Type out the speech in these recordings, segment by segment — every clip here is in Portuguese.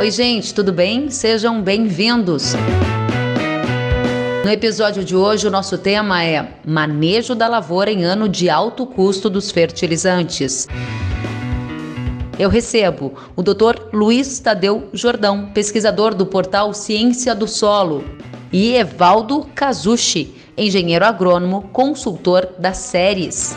Oi, gente, tudo bem? Sejam bem-vindos. No episódio de hoje, o nosso tema é Manejo da lavoura em ano de alto custo dos fertilizantes. Eu recebo o Dr. Luiz Tadeu Jordão, pesquisador do portal Ciência do Solo, e Evaldo Kazushi, engenheiro agrônomo, consultor das séries.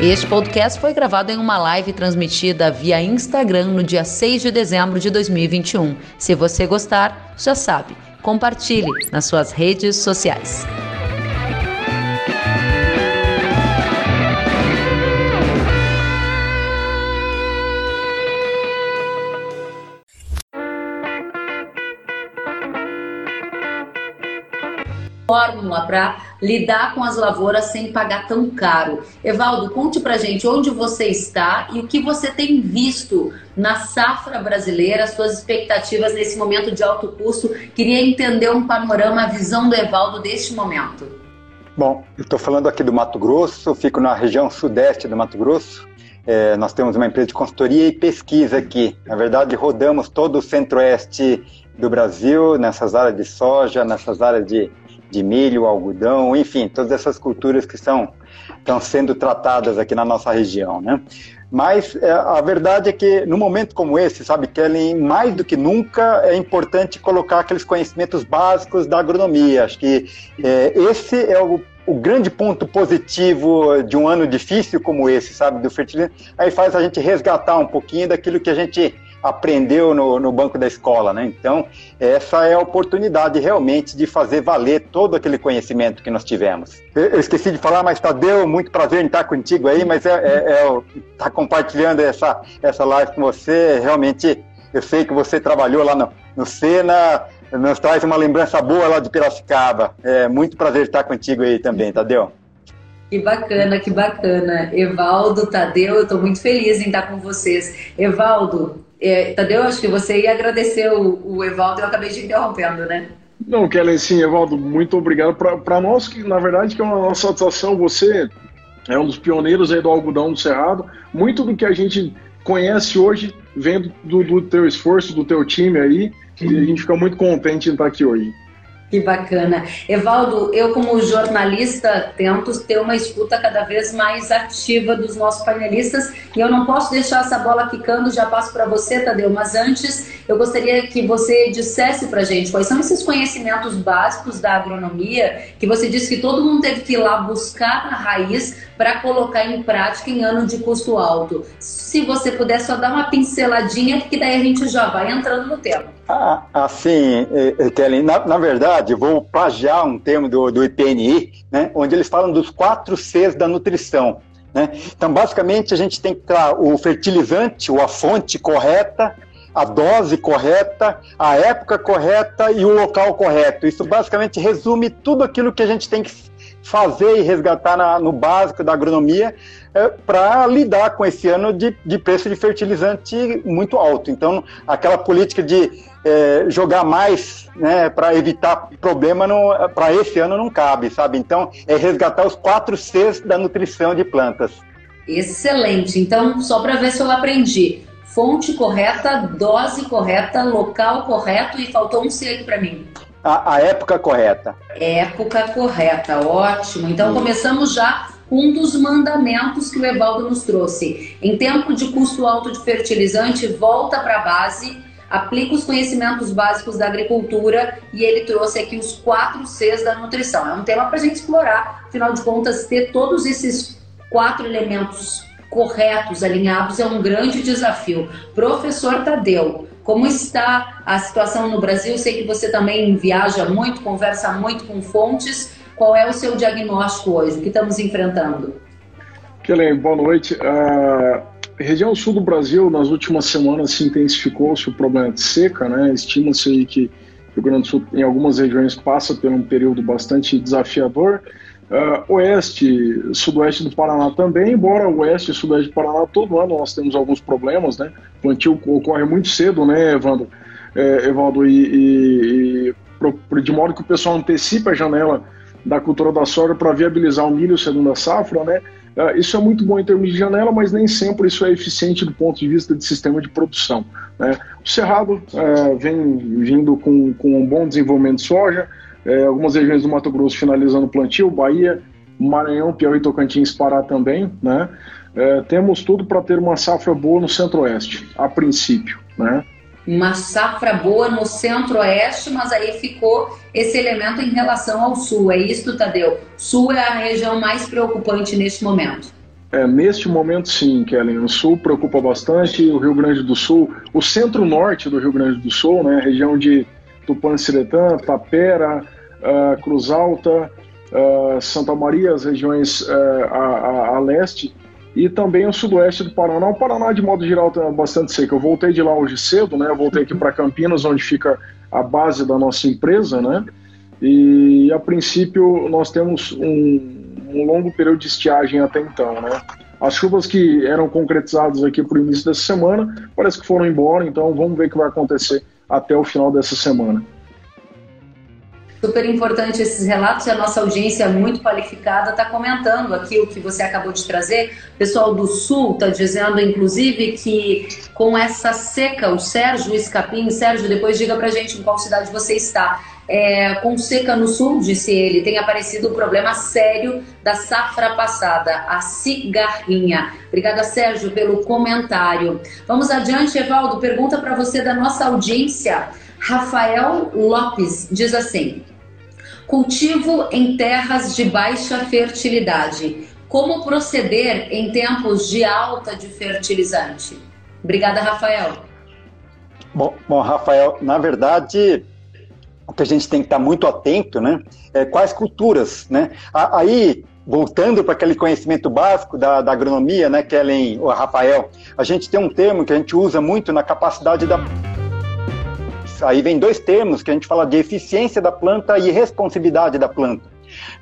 Este podcast foi gravado em uma live transmitida via Instagram no dia 6 de dezembro de 2021. Se você gostar, já sabe, compartilhe nas suas redes sociais. Fórmula para lidar com as lavouras sem pagar tão caro. Evaldo, conte pra gente onde você está e o que você tem visto na safra brasileira, suas expectativas nesse momento de alto custo. Queria entender um panorama, a visão do Evaldo deste momento. Bom, eu estou falando aqui do Mato Grosso, fico na região sudeste do Mato Grosso. É, nós temos uma empresa de consultoria e pesquisa aqui. Na verdade, rodamos todo o centro-oeste do Brasil, nessas áreas de soja, nessas áreas de de milho, algodão, enfim, todas essas culturas que são, estão sendo tratadas aqui na nossa região, né? Mas é, a verdade é que no momento como esse, sabe, Kellen, mais do que nunca é importante colocar aqueles conhecimentos básicos da agronomia. Acho que é, esse é o, o, grande ponto positivo de um ano difícil como esse, sabe, do fertilizante. Aí faz a gente resgatar um pouquinho daquilo que a gente aprendeu no, no banco da escola, né? Então, essa é a oportunidade realmente de fazer valer todo aquele conhecimento que nós tivemos. Eu, eu esqueci de falar, mas Tadeu, muito prazer em estar contigo aí, mas é, é, é tá compartilhando essa, essa live com você, realmente, eu sei que você trabalhou lá no, no Sena, nos traz uma lembrança boa lá de Piracicaba. É muito prazer estar contigo aí também, Tadeu. Que bacana, que bacana. Evaldo, Tadeu, eu estou muito feliz em estar com vocês. Evaldo, é, Tadeu, acho que você ia agradecer o, o Evaldo, eu acabei de interrompendo, né? Não, Kellen, sim, Evaldo, muito obrigado. Para nós, que na verdade que é uma nossa satisfação, você é um dos pioneiros aí do algodão do Cerrado. Muito do que a gente conhece hoje vem do, do teu esforço, do teu time aí, e a gente fica muito contente em estar aqui hoje. Que bacana. Evaldo, eu como jornalista tento ter uma escuta cada vez mais ativa dos nossos panelistas e eu não posso deixar essa bola quicando, já passo para você, Tadeu, mas antes eu gostaria que você dissesse para gente quais são esses conhecimentos básicos da agronomia que você disse que todo mundo teve que ir lá buscar na raiz para colocar em prática em ano de custo alto. Se você puder só dar uma pinceladinha, que daí a gente já vai entrando no tema. Ah, assim, eh, eh, Kelly, na, na verdade, vou plagiar um termo do, do IPNI, né, onde eles falam dos quatro Cs da nutrição. Né? Então, basicamente, a gente tem que ter o fertilizante, ou a fonte correta, a dose correta, a época correta e o local correto. Isso basicamente resume tudo aquilo que a gente tem que fazer e resgatar na, no básico da agronomia é, para lidar com esse ano de, de preço de fertilizante muito alto. Então, aquela política de é, jogar mais né, para evitar problema para esse ano não cabe, sabe? Então, é resgatar os quatro Cs da nutrição de plantas. Excelente. Então, só para ver se eu aprendi. Fonte correta, dose correta, local correto e faltou um C aqui para mim a, a época correta. Época correta, ótimo. Então hum. começamos já com um dos mandamentos que o Evaldo nos trouxe. Em tempo de custo alto de fertilizante, volta para a base, aplica os conhecimentos básicos da agricultura e ele trouxe aqui os quatro Cs da nutrição. É um tema para a gente explorar, afinal de contas, ter todos esses quatro elementos corretos, alinhados, é um grande desafio. Professor Tadeu, como está a situação no Brasil? Sei que você também viaja muito, conversa muito com fontes. Qual é o seu diagnóstico hoje? O que estamos enfrentando? Kellen, boa noite. A região sul do Brasil, nas últimas semanas, se intensificou-se o problema de seca, né? Estima-se que o Rio Grande do Sul, em algumas regiões, passa por um período bastante desafiador. Uh, oeste, sudoeste do Paraná também, embora oeste e sudoeste do Paraná todo ano nós temos alguns problemas, né? O plantio ocorre muito cedo, né, Evandro? É, Evaldo, e, e, e, de modo que o pessoal antecipa a janela da cultura da soja para viabilizar o milho segunda safra, né? Uh, isso é muito bom em termos de janela, mas nem sempre isso é eficiente do ponto de vista de sistema de produção. Né? O Cerrado uh, vem vindo com, com um bom desenvolvimento de soja, uh, algumas regiões do Mato Grosso finalizando o plantio, Bahia, Maranhão, Piauí e Tocantins Pará também. Né? temos tudo para ter uma safra boa no Centro-Oeste, a princípio. Né? uma safra boa no centro-oeste, mas aí ficou esse elemento em relação ao sul. É isso, Tadeu? Sul é a região mais preocupante neste momento. É, neste momento, sim, Kellen. O sul preocupa bastante. O Rio Grande do Sul, o centro-norte do Rio Grande do Sul, né, a região de Tupanciretã, Tapera, uh, Cruz Alta, uh, Santa Maria, as regiões uh, a, a, a leste, e também o sudoeste do Paraná. O Paraná, de modo geral, está bastante seco. Eu voltei de lá hoje cedo, né? Eu voltei aqui para Campinas, onde fica a base da nossa empresa, né? E a princípio nós temos um, um longo período de estiagem até então, né? As chuvas que eram concretizadas aqui para o início dessa semana parece que foram embora, então vamos ver o que vai acontecer até o final dessa semana. Super importante esses relatos e a nossa audiência muito qualificada está comentando aqui o que você acabou de trazer. O pessoal do Sul está dizendo, inclusive, que com essa seca, o Sérgio Escapim, Sérgio, depois diga para gente em qual cidade você está. É, com seca no sul, disse ele, tem aparecido um problema sério da safra passada, a cigarrinha. Obrigada, Sérgio, pelo comentário. Vamos adiante, Evaldo. Pergunta para você da nossa audiência. Rafael Lopes diz assim: Cultivo em terras de baixa fertilidade. Como proceder em tempos de alta de fertilizante? Obrigada, Rafael. Bom, bom, Rafael, na verdade, o que a gente tem que estar muito atento, né? É quais culturas, né? Aí, voltando para aquele conhecimento básico da, da agronomia, né, Kellen, o Rafael, a gente tem um termo que a gente usa muito na capacidade da aí vem dois termos que a gente fala de eficiência da planta e responsividade da planta.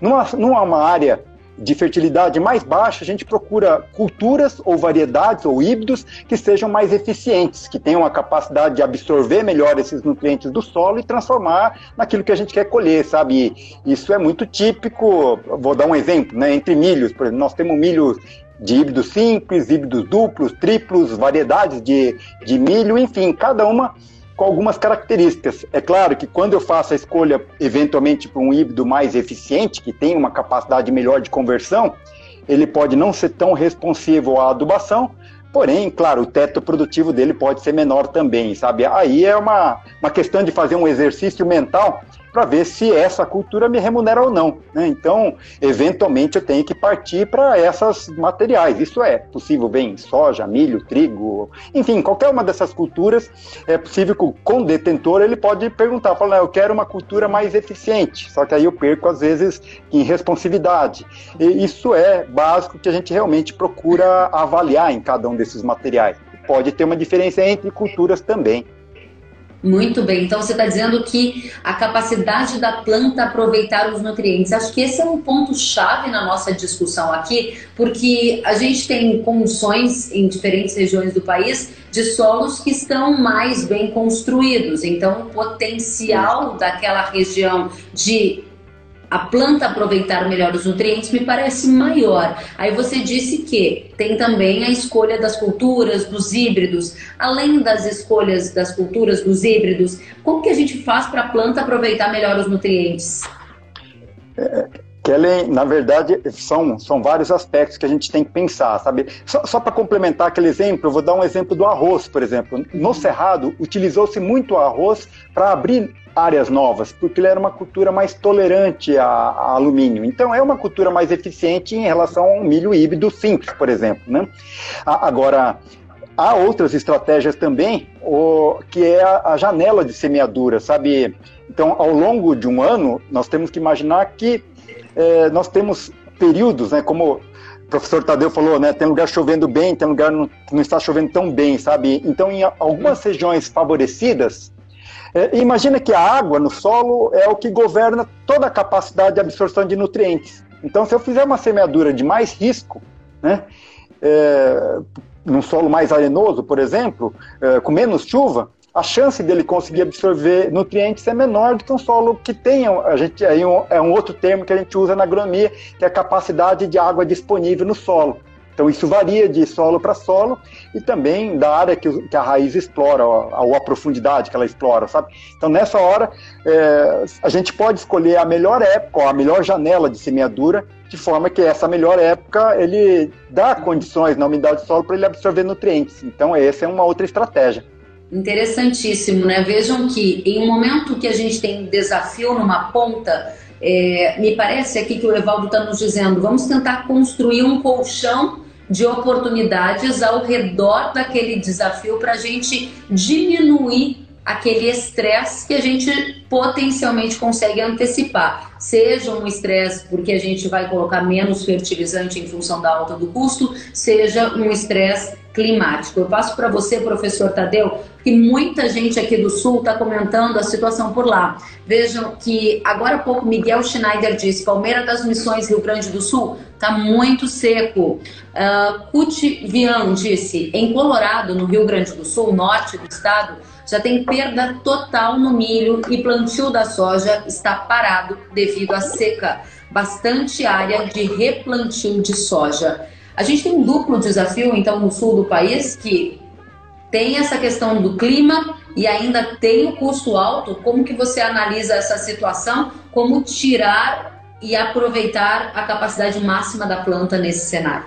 Numa, numa área de fertilidade mais baixa, a gente procura culturas ou variedades ou híbridos que sejam mais eficientes, que tenham a capacidade de absorver melhor esses nutrientes do solo e transformar naquilo que a gente quer colher, sabe? E isso é muito típico. Vou dar um exemplo, né? Entre milhos, por exemplo, nós temos milho de híbridos simples, híbridos duplos, triplos, variedades de, de milho, enfim, cada uma com algumas características. É claro que quando eu faço a escolha, eventualmente, para um híbrido mais eficiente, que tem uma capacidade melhor de conversão, ele pode não ser tão responsivo à adubação, porém, claro, o teto produtivo dele pode ser menor também, sabe? Aí é uma, uma questão de fazer um exercício mental para ver se essa cultura me remunera ou não. Né? Então, eventualmente, eu tenho que partir para essas materiais. Isso é possível bem soja, milho, trigo, enfim, qualquer uma dessas culturas é possível que o detentor ele pode perguntar, falar, eu quero uma cultura mais eficiente. Só que aí eu perco às vezes em responsividade. E isso é básico que a gente realmente procura avaliar em cada um desses materiais. Pode ter uma diferença entre culturas também. Muito bem. Então você está dizendo que a capacidade da planta aproveitar os nutrientes. Acho que esse é um ponto chave na nossa discussão aqui, porque a gente tem condições em diferentes regiões do país de solos que estão mais bem construídos. Então o potencial daquela região de a planta aproveitar melhor os nutrientes me parece maior. Aí você disse que tem também a escolha das culturas, dos híbridos. Além das escolhas das culturas, dos híbridos, como que a gente faz para a planta aproveitar melhor os nutrientes? É, Kellen, na verdade, são, são vários aspectos que a gente tem que pensar, sabe? Só, só para complementar aquele exemplo, eu vou dar um exemplo do arroz, por exemplo. No Cerrado, utilizou-se muito arroz para abrir áreas novas, porque ele era uma cultura mais tolerante a, a, alumínio. Então, é uma cultura mais eficiente em relação ao milho híbrido simples, por exemplo. Né? agora, há outras estratégias também, o, que é a, a, janela de semeadura, sabe? Então, ao longo de um ano, nós temos que imaginar que é, nós temos períodos, né, como o professor Tadeu falou, né, tem lugar chovendo bem, tem lugar que não está chovendo tão bem, sabe? Então, em algumas regiões favorecidas, é, imagina que a água no solo é o que governa toda a capacidade de absorção de nutrientes. Então, se eu fizer uma semeadura de mais risco, né, é, num solo mais arenoso, por exemplo, é, com menos chuva, a chance dele conseguir absorver nutrientes é menor do que um solo que tenha, a gente aí é um outro termo que a gente usa na agronomia, que é a capacidade de água disponível no solo. Então isso varia de solo para solo e também da área que, que a raiz explora, ou a, profundidade que ela explora, sabe? Então nessa hora é, a gente pode escolher a melhor época, a melhor janela de semeadura, de forma que essa melhor época ele dá condições na umidade do solo para ele absorver nutrientes. Então essa é uma outra estratégia. Interessantíssimo, né? Vejam que em um momento que a gente tem um desafio numa ponta, é, me parece aqui que o Evaldo está nos dizendo, vamos tentar construir um colchão de oportunidades ao redor daquele desafio para a gente diminuir aquele estresse que a gente potencialmente consegue antecipar. Seja um estresse porque a gente vai colocar menos fertilizante em função da alta do custo, seja um estresse climático. Eu passo para você, professor Tadeu, que muita gente aqui do Sul está comentando a situação por lá. Vejam que agora há pouco Miguel Schneider disse: Palmeira das Missões, Rio Grande do Sul, está muito seco. Uh, Cuti Vian disse: em Colorado, no Rio Grande do Sul, norte do estado, já tem perda total no milho e plantio da soja está parado devido à seca. Bastante área de replantio de soja. A gente tem um duplo desafio, então, no sul do país, que tem essa questão do clima e ainda tem o custo alto. Como que você analisa essa situação? Como tirar e aproveitar a capacidade máxima da planta nesse cenário?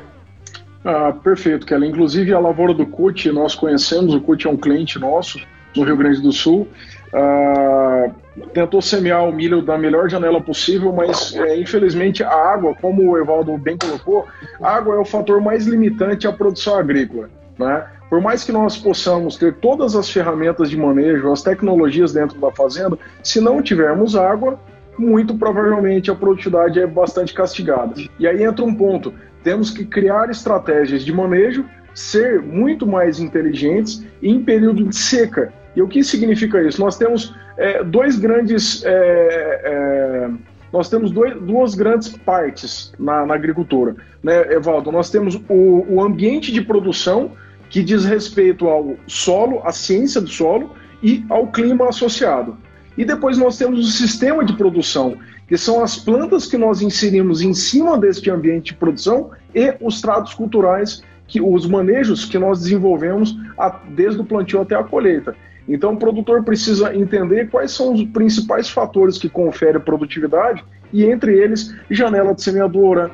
Ah, perfeito, Kelly. Inclusive a lavoura do CUT, nós conhecemos, o CUT é um cliente nosso no Rio Grande do Sul. Ah, tentou semear o milho da melhor janela possível, mas é, infelizmente a água, como o Evaldo bem colocou, a água é o fator mais limitante à produção agrícola. Né? Por mais que nós possamos ter todas as ferramentas de manejo, as tecnologias dentro da fazenda, se não tivermos água, muito provavelmente a produtividade é bastante castigada. E aí entra um ponto: temos que criar estratégias de manejo, ser muito mais inteligentes em período de seca. E o que significa isso? Nós temos é, dois grandes. É, é, nós temos dois, duas grandes partes na, na, agricultura, né, Evaldo? Nós temos o, o ambiente de produção, que diz respeito ao solo, à ciência do solo e ao clima associado. E depois nós temos o sistema de produção, que são as plantas que nós inserimos em cima deste ambiente de produção e os tratos culturais, que os manejos que nós desenvolvemos a, desde o plantio até a colheita. Então, o produtor precisa entender quais são os principais fatores que conferem produtividade e, entre eles, janela de semeadora,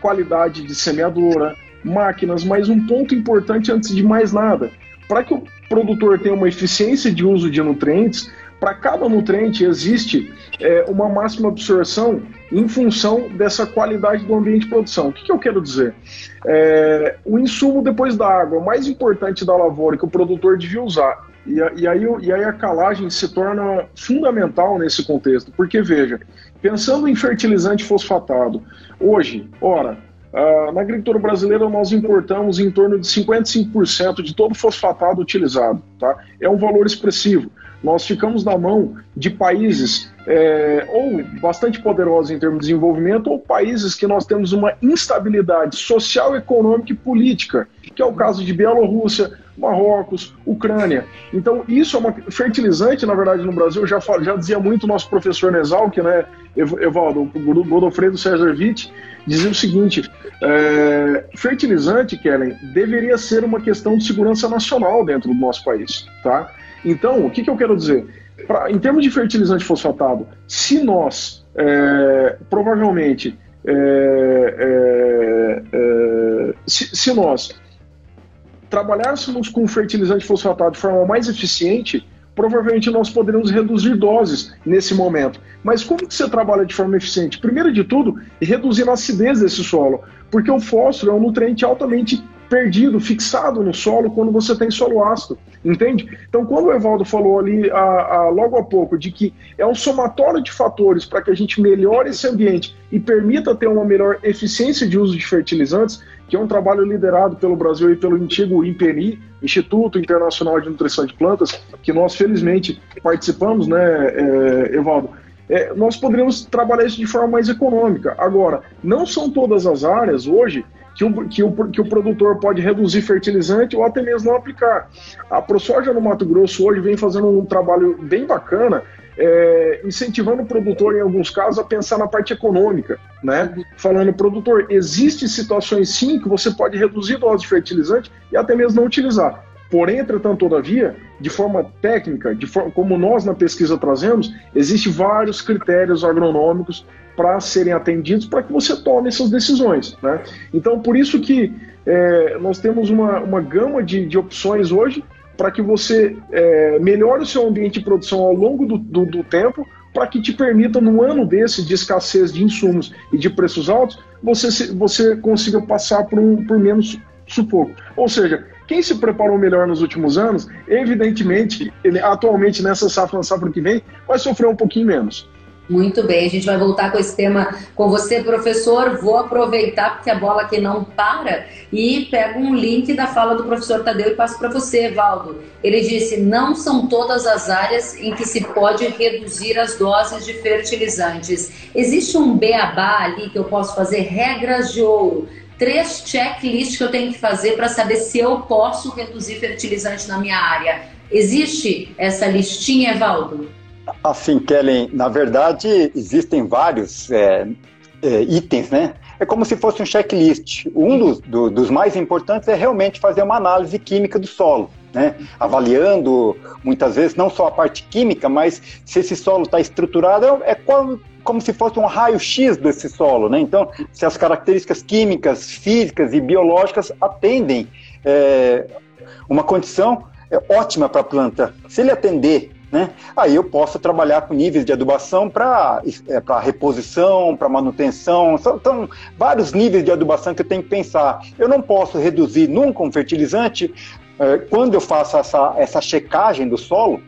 qualidade de semeadora, máquinas. Mas um ponto importante antes de mais nada: para que o produtor tenha uma eficiência de uso de nutrientes, para cada nutriente existe é, uma máxima absorção em função dessa qualidade do ambiente de produção. O que, que eu quero dizer? É, o insumo depois da água mais importante da lavoura que o produtor devia usar. E, e, aí, e aí a calagem se torna fundamental nesse contexto, porque veja, pensando em fertilizante fosfatado, hoje, ora, Uh, na agricultura brasileira, nós importamos em torno de 55% de todo fosfatado utilizado. Tá? É um valor expressivo nós ficamos na mão de países é, ou bastante poderosos em termos de desenvolvimento, ou países que nós temos uma instabilidade social, econômica e política, que é o caso de Bielorrússia, Marrocos, Ucrânia. Então, isso é uma fertilizante, na verdade, no Brasil, já, já dizia muito o nosso professor Nesalk, né, Evaldo, o Godofredo César Witt, dizia o seguinte: é, fertilizante, Kellen, deveria ser uma questão de segurança nacional dentro do nosso país, tá? Então, o que, que eu quero dizer? Pra, em termos de fertilizante fosfatado, se nós, é, provavelmente, é, é, é, se, se nós trabalhássemos com fertilizante fosfatado de forma mais eficiente, provavelmente nós poderíamos reduzir doses nesse momento. Mas como que você trabalha de forma eficiente? Primeiro de tudo, reduzindo a acidez desse solo, porque o fósforo é um nutriente altamente perdido, fixado no solo quando você tem solo ácido, entende? Então, quando o Evaldo falou ali a, a, logo há pouco de que é um somatório de fatores para que a gente melhore esse ambiente e permita ter uma melhor eficiência de uso de fertilizantes, que é um trabalho liderado pelo Brasil e pelo antigo INPENI, Instituto Internacional de Nutrição de Plantas, que nós felizmente participamos, né, é, Evaldo? é, nós poderíamos trabalhar isso de forma mais econômica. Agora, não são todas as áreas hoje que o, que, o, que o produtor pode reduzir fertilizante ou até mesmo não aplicar. A ProSoja no Mato Grosso hoje vem fazendo um trabalho bem bacana, é, incentivando o produtor, em alguns casos, a pensar na parte econômica, né? Falando, produtor, existem situações sim que você pode reduzir dose de fertilizante e até mesmo não utilizar. Porém, entretanto, todavia, de forma técnica, de forma, como nós na pesquisa trazemos, existem vários critérios agronômicos para serem atendidos para que você tome essas decisões. Né? Então, por isso que é, nós temos uma, uma gama de, de opções hoje para que você é, melhore o seu ambiente de produção ao longo do, do, do tempo, para que te permita, num ano desse de escassez de insumos e de preços altos, você, você consiga passar por, um, por menos sufoco. Ou seja, quem se preparou melhor nos últimos anos, evidentemente, ele, atualmente nessa safra, safra que vem, vai sofrer um pouquinho menos. Muito bem, a gente vai voltar com esse tema com você, professor. Vou aproveitar porque a bola aqui não para e pego um link da fala do professor Tadeu e passo para você, Valdo. Ele disse: não são todas as áreas em que se pode reduzir as doses de fertilizantes. Existe um beabá ali que eu posso fazer regras de ouro três checklists que eu tenho que fazer para saber se eu posso reduzir fertilizante na minha área. Existe essa listinha, Evaldo? Assim, Kellen, na verdade, existem vários é, é, itens, né? É como se fosse um checklist. Um dos, do, dos mais importantes é realmente fazer uma análise química do solo. Né? avaliando muitas vezes não só a parte química, mas se esse solo está estruturado, é qual, como se fosse um raio-x desse solo. Né? Então, se as características químicas, físicas e biológicas atendem é, uma condição é, ótima para a planta. Se ele atender né? Aí eu posso trabalhar com níveis de adubação para é, reposição, para manutenção. São, vários níveis de adubação que eu tenho que pensar. Eu não posso reduzir nunca um fertilizante é, quando eu faço essa, essa checagem do solo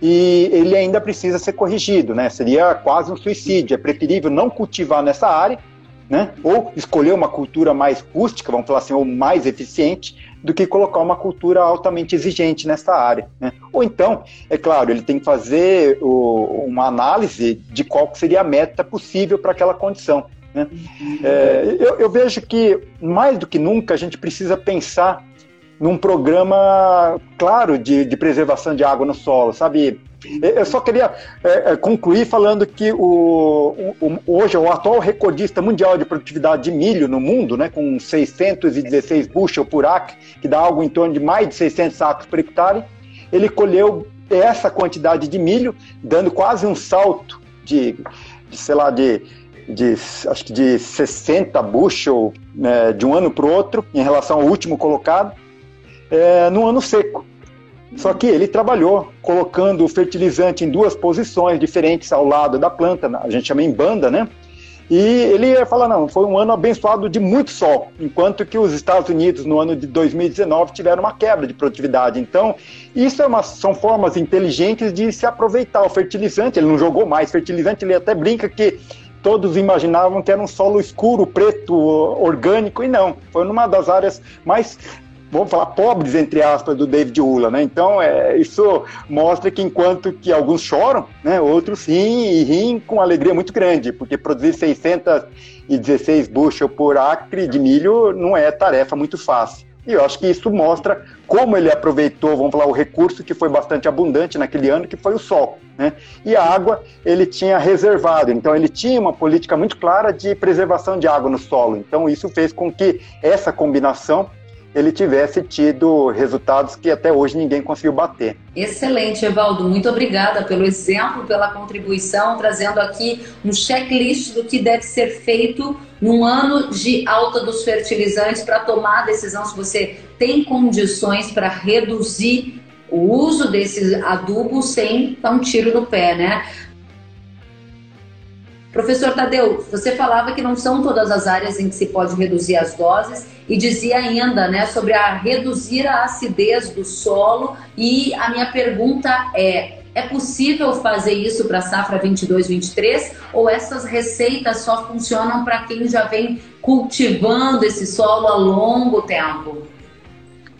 e ele ainda precisa ser corrigido, né? Seria quase um suicídio. É preferível não cultivar nessa área, né? Ou escolher uma cultura mais rústica, vamos falar assim, ou mais eficiente, do que colocar uma cultura altamente exigente nessa área. Né? Ou então, é claro, ele tem que fazer o, uma análise de qual seria a meta possível para aquela condição. Né? É, eu, eu vejo que, mais do que nunca, a gente precisa pensar num programa claro de, de preservação de água no solo, sabe? Eu só queria é, é, concluir falando que o, o, hoje o atual recordista mundial de produtividade de milho no mundo, né, com 616 bushel por acre, que dá algo em torno de mais de 600 sacos por hectare, ele colheu essa quantidade de milho, dando quase um salto de, de sei lá, de, de acho que de 60 bushel né, de um ano para o outro, em relação ao último colocado, é, no ano seco. Só que ele trabalhou colocando o fertilizante em duas posições diferentes ao lado da planta, a gente chama em banda, né? E ele fala, não, foi um ano abençoado de muito sol, enquanto que os Estados Unidos no ano de 2019 tiveram uma quebra de produtividade. Então, isso é uma, são formas inteligentes de se aproveitar o fertilizante. Ele não jogou mais fertilizante, ele até brinca que todos imaginavam que era um solo escuro, preto, orgânico, e não. Foi numa das áreas mais vamos falar, pobres, entre aspas, do David Ula, né? Então, é, isso mostra que enquanto que alguns choram, né, outros riem e riem com alegria muito grande, porque produzir 616 bushel por acre de milho não é tarefa muito fácil. E eu acho que isso mostra como ele aproveitou, vamos falar, o recurso que foi bastante abundante naquele ano, que foi o sol. Né? E a água ele tinha reservado, então ele tinha uma política muito clara de preservação de água no solo. Então isso fez com que essa combinação ele tivesse tido resultados que até hoje ninguém conseguiu bater. Excelente, Evaldo. Muito obrigada pelo exemplo, pela contribuição, trazendo aqui um checklist do que deve ser feito num ano de alta dos fertilizantes para tomar a decisão se você tem condições para reduzir o uso desses adubos sem dar um tiro no pé, né? Professor Tadeu, você falava que não são todas as áreas em que se pode reduzir as doses e dizia ainda né, sobre a reduzir a acidez do solo. E a minha pergunta é: é possível fazer isso para a safra 22-23 ou essas receitas só funcionam para quem já vem cultivando esse solo a longo tempo?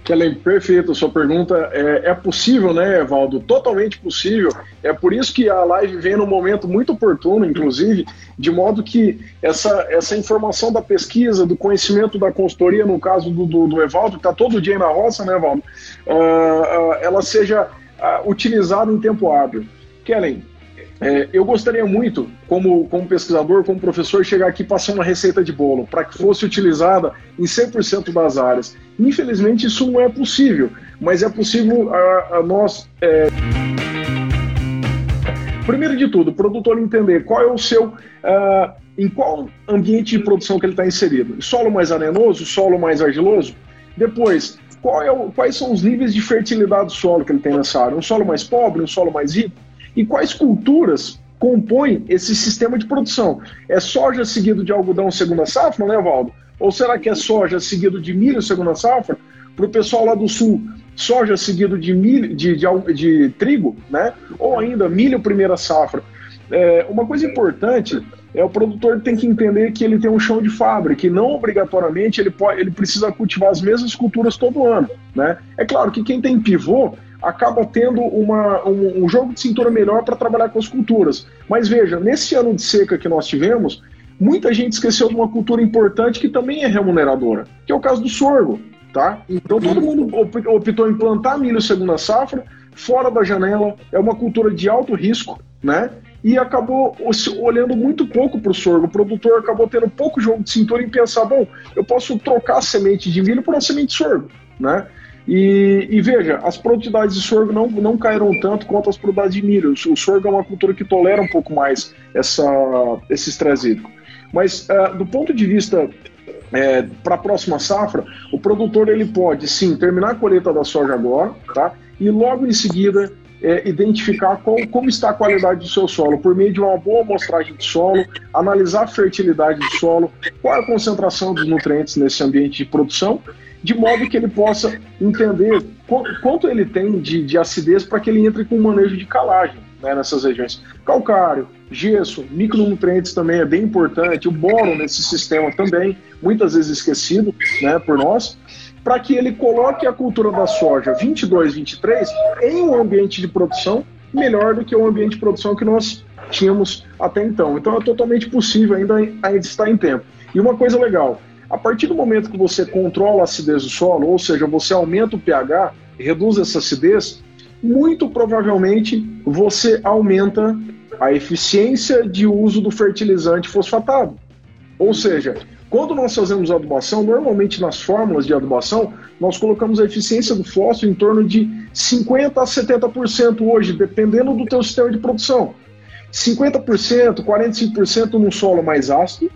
Kellen, perfeito. A sua pergunta é, é, possível, né, Evaldo? Totalmente possível. É por isso que a live vem num momento muito oportuno, inclusive, de modo que essa, essa informação da pesquisa, do conhecimento da consultoria, no caso do, do, do Evaldo, que está todo dia na roça, né, Evaldo? Uh, uh, ela seja uh, utilizada em tempo hábil. Kellen, é, eu gostaria muito, como, como pesquisador, como professor, chegar aqui passando uma receita de bolo para que fosse utilizada em 100% das áreas. Infelizmente, isso não é possível, mas é possível a, a nós. É... Primeiro de tudo, o produtor entender qual é o seu. Uh, em qual ambiente de produção que ele está inserido. Solo mais arenoso, solo mais argiloso? Depois, é o, quais são os níveis de fertilidade do solo que ele tem nessa área? Um solo mais pobre, um solo mais rico? E quais culturas compõem esse sistema de produção? É soja seguido de algodão segunda safra, né, Valdo? Ou será que é soja seguido de milho segunda safra? Para o pessoal lá do sul, soja seguido de, milho, de, de, de trigo, né? Ou ainda milho primeira safra. É, uma coisa importante é o produtor tem que entender que ele tem um chão de fábrica e não obrigatoriamente ele, pode, ele precisa cultivar as mesmas culturas todo ano. Né? É claro que quem tem pivô acaba tendo uma, um, um jogo de cintura melhor para trabalhar com as culturas. Mas veja, nesse ano de seca que nós tivemos, muita gente esqueceu de uma cultura importante que também é remuneradora, que é o caso do sorgo. Tá? Então todo mundo optou em plantar milho segunda safra, fora da janela, é uma cultura de alto risco, né? E acabou olhando muito pouco para o sorgo. O produtor acabou tendo pouco jogo de cintura em pensar, bom, eu posso trocar a semente de milho por uma semente de sorgo, né? E, e, veja, as produtividades de sorgo não, não caíram tanto quanto as produtividades de milho. O sorgo é uma cultura que tolera um pouco mais essa, esse estresse hídrico. Mas uh, do ponto de vista é, para a próxima safra, o produtor ele pode sim terminar a colheita da soja agora, tá? E logo em seguida é, identificar qual, como está a qualidade do seu solo por meio de uma boa amostragem de solo, analisar a fertilidade do solo, qual é a concentração dos nutrientes nesse ambiente de produção de modo que ele possa entender quanto ele tem de, de acidez para que ele entre com um manejo de calagem né, nessas regiões. Calcário, gesso, micronutrientes também é bem importante, o boro nesse sistema também, muitas vezes esquecido né, por nós, para que ele coloque a cultura da soja 22, 23 em um ambiente de produção melhor do que o ambiente de produção que nós tínhamos até então. Então é totalmente possível, ainda, ainda está em tempo. E uma coisa legal, a partir do momento que você controla a acidez do solo, ou seja, você aumenta o pH, reduz essa acidez, muito provavelmente você aumenta a eficiência de uso do fertilizante fosfatado. Ou seja, quando nós fazemos adubação, normalmente nas fórmulas de adubação, nós colocamos a eficiência do fósforo em torno de 50% a 70% hoje, dependendo do teu sistema de produção. 50%, 45% num solo mais ácido,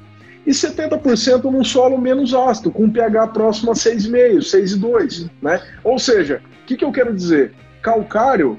e 70% num solo menos ácido, com pH próximo a 6,5, 6,2. Né? Ou seja, o que, que eu quero dizer? Calcário,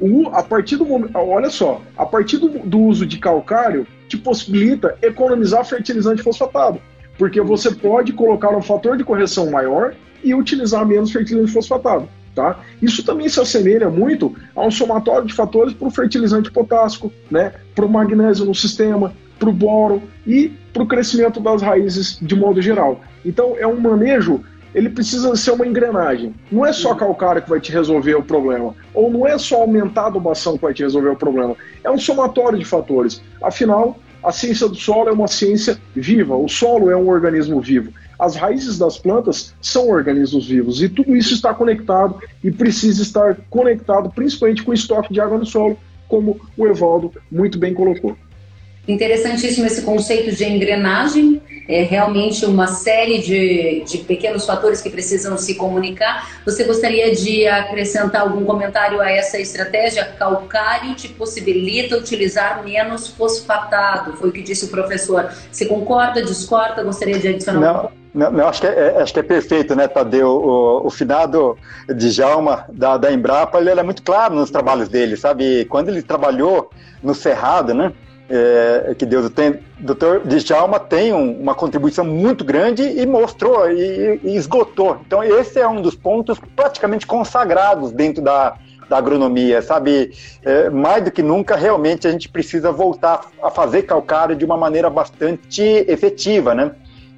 o, a partir do momento. Olha só, a partir do, do uso de calcário, te possibilita economizar fertilizante fosfatado. Porque você pode colocar um fator de correção maior e utilizar menos fertilizante fosfatado. Tá? Isso também se assemelha muito a um somatório de fatores para o fertilizante potássico, né? para o magnésio no sistema, para o boro e para o crescimento das raízes de modo geral. Então é um manejo, ele precisa ser uma engrenagem. Não é só calcário que vai te resolver o problema, ou não é só aumentar a adubação que vai te resolver o problema. É um somatório de fatores. Afinal, a ciência do solo é uma ciência viva. O solo é um organismo vivo. As raízes das plantas são organismos vivos e tudo isso está conectado e precisa estar conectado principalmente com o estoque de água no solo, como o Evaldo muito bem colocou. Interessantíssimo esse conceito de engrenagem, é realmente uma série de, de pequenos fatores que precisam se comunicar. Você gostaria de acrescentar algum comentário a essa estratégia? Calcário te possibilita utilizar menos fosfatado, foi o que disse o professor. Você concorda, discorda? Gostaria de adicionar Não. Não, não, acho, que é, é, acho que é perfeito, né, Tadeu? O, o finado Djalma, da, da Embrapa, ele era muito claro nos trabalhos dele, sabe? Quando ele trabalhou no Cerrado, né? É, que Deus tem. Doutor Djalma tem um, uma contribuição muito grande e mostrou e, e, esgotou. Então, esse é um dos pontos praticamente consagrados dentro da, da agronomia, sabe? É, mais do que nunca, realmente a gente precisa voltar a fazer calcário de uma maneira bastante efetiva, né?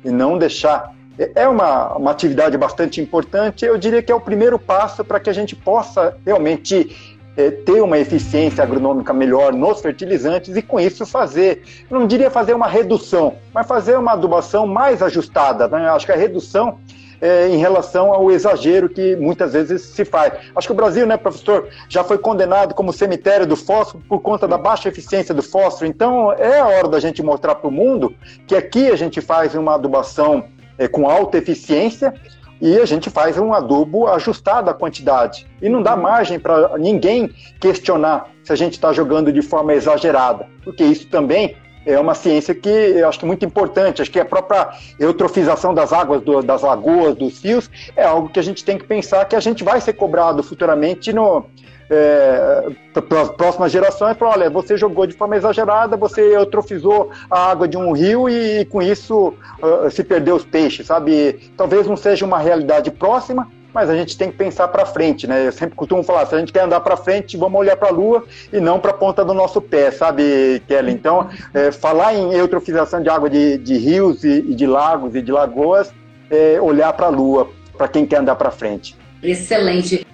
E não deixar é uma, uma atividade bastante importante. Eu diria que é o primeiro passo para que a gente possa realmente é, ter uma eficiência agronômica melhor nos fertilizantes e com isso fazer, não diria fazer uma redução, mas fazer uma adubação mais ajustada. Né? Acho que a redução é, em relação ao exagero que muitas vezes se faz. Acho que o Brasil, né, professor, já foi condenado como cemitério do fósforo por conta da baixa eficiência do fósforo. Então é a hora da gente mostrar para o mundo que aqui a gente faz uma adubação é, com alta eficiência e a gente faz um adubo ajustado à quantidade. E não dá margem para ninguém questionar se a gente está jogando de forma exagerada, porque isso também é uma ciência que eu acho que é muito importante. Acho que a própria eutrofização das águas, do, das lagoas, dos rios, é algo que a gente tem que pensar que a gente vai ser cobrado futuramente no, é, para as próximas gerações, para olha, você jogou de forma exagerada, você eutrofizou a água de um rio e, e com isso uh, se perdeu os peixes, sabe? Talvez não seja uma realidade próxima, mas a gente tem que pensar para frente, né? Eu sempre costumo falar, se a gente quer andar para frente, vamos olhar para a Lua e não para a ponta do nosso pé, sabe, Kelly? Então, é, falar em eutrofização de água de, de rios e, e, de lagos e de lagoas, é olhar para a Lua, para quem quer andar para frente. Excelente.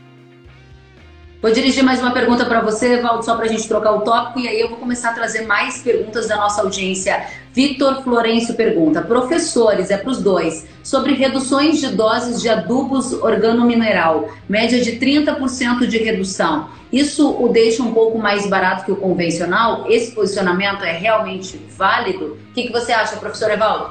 Vou dirigir mais uma pergunta para você, Valdo, só para a gente trocar o tópico, e aí eu vou começar a trazer mais perguntas da nossa audiência. Vitor Florencio pergunta: professores, é para os dois, sobre reduções de doses de adubos organomineral, média de 30% de redução. Isso o deixa um pouco mais barato que o convencional? Esse posicionamento é realmente válido? O que, que você acha, professor Evaldo?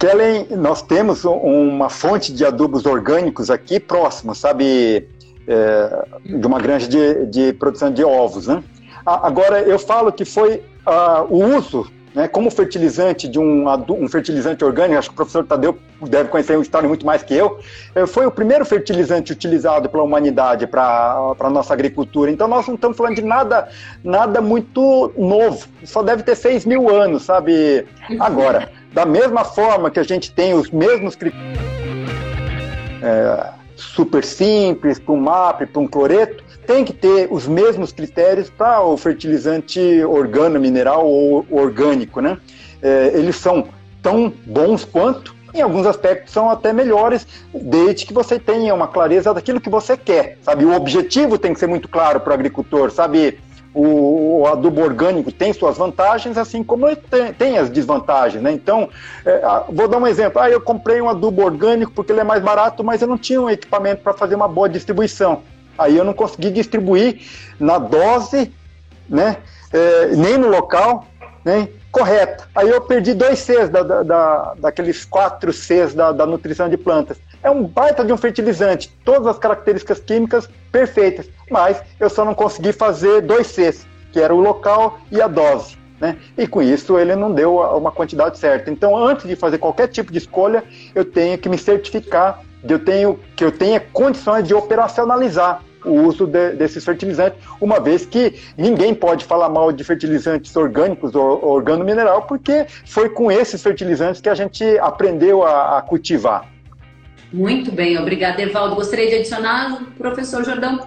Kellen, nós temos uma fonte de adubos orgânicos aqui próximo, sabe? É, de uma granja de, de, produção de ovos. Né? Agora, eu falo que foi uh, o uso né, como fertilizante de um, um, fertilizante orgânico, acho que o professor Tadeu deve conhecer uma história muito mais que eu, é, foi o primeiro fertilizante utilizado pela humanidade para a nossa agricultura. Então nós não estamos falando de nada, nada muito novo, só deve ter 6 mil anos, sabe? Agora, da mesma forma que a gente tem os mesmos critérios. É, super simples, para um MAP, para um cloreto, tem que ter os mesmos critérios para o fertilizante organo, mineral ou orgânico, né? É, eles são tão bons quanto, em alguns aspectos são até melhores, desde que você tenha uma clareza daquilo que você quer, sabe? O objetivo tem que ser muito claro para o agricultor, sabe? O, o, adubo orgânico tem suas vantagens, assim como tem, tem as desvantagens, né? Então, é, vou dar um exemplo. Ah, eu comprei um adubo orgânico porque ele é mais barato, mas eu não tinha um equipamento para fazer uma boa distribuição. Aí eu não consegui distribuir na dose, né? É, nem no local, né? Correta. Aí eu perdi dois Cs da, da, da, daqueles quatro Cs da, da nutrição de plantas. É um baita de um fertilizante, todas as características químicas perfeitas, mas eu só não consegui fazer dois Cs, que era o local e a dose. Né? E com isso ele não deu uma quantidade certa. Então, antes de fazer qualquer tipo de escolha, eu tenho que me certificar de eu tenho, que eu tenha condições de operacionalizar o uso de, desses fertilizantes, uma vez que ninguém pode falar mal de fertilizantes orgânicos ou organo-mineral, porque foi com esses fertilizantes que a gente aprendeu a, a cultivar. Muito bem, obrigada, Evaldo. Gostaria de adicionar, professor Jordão?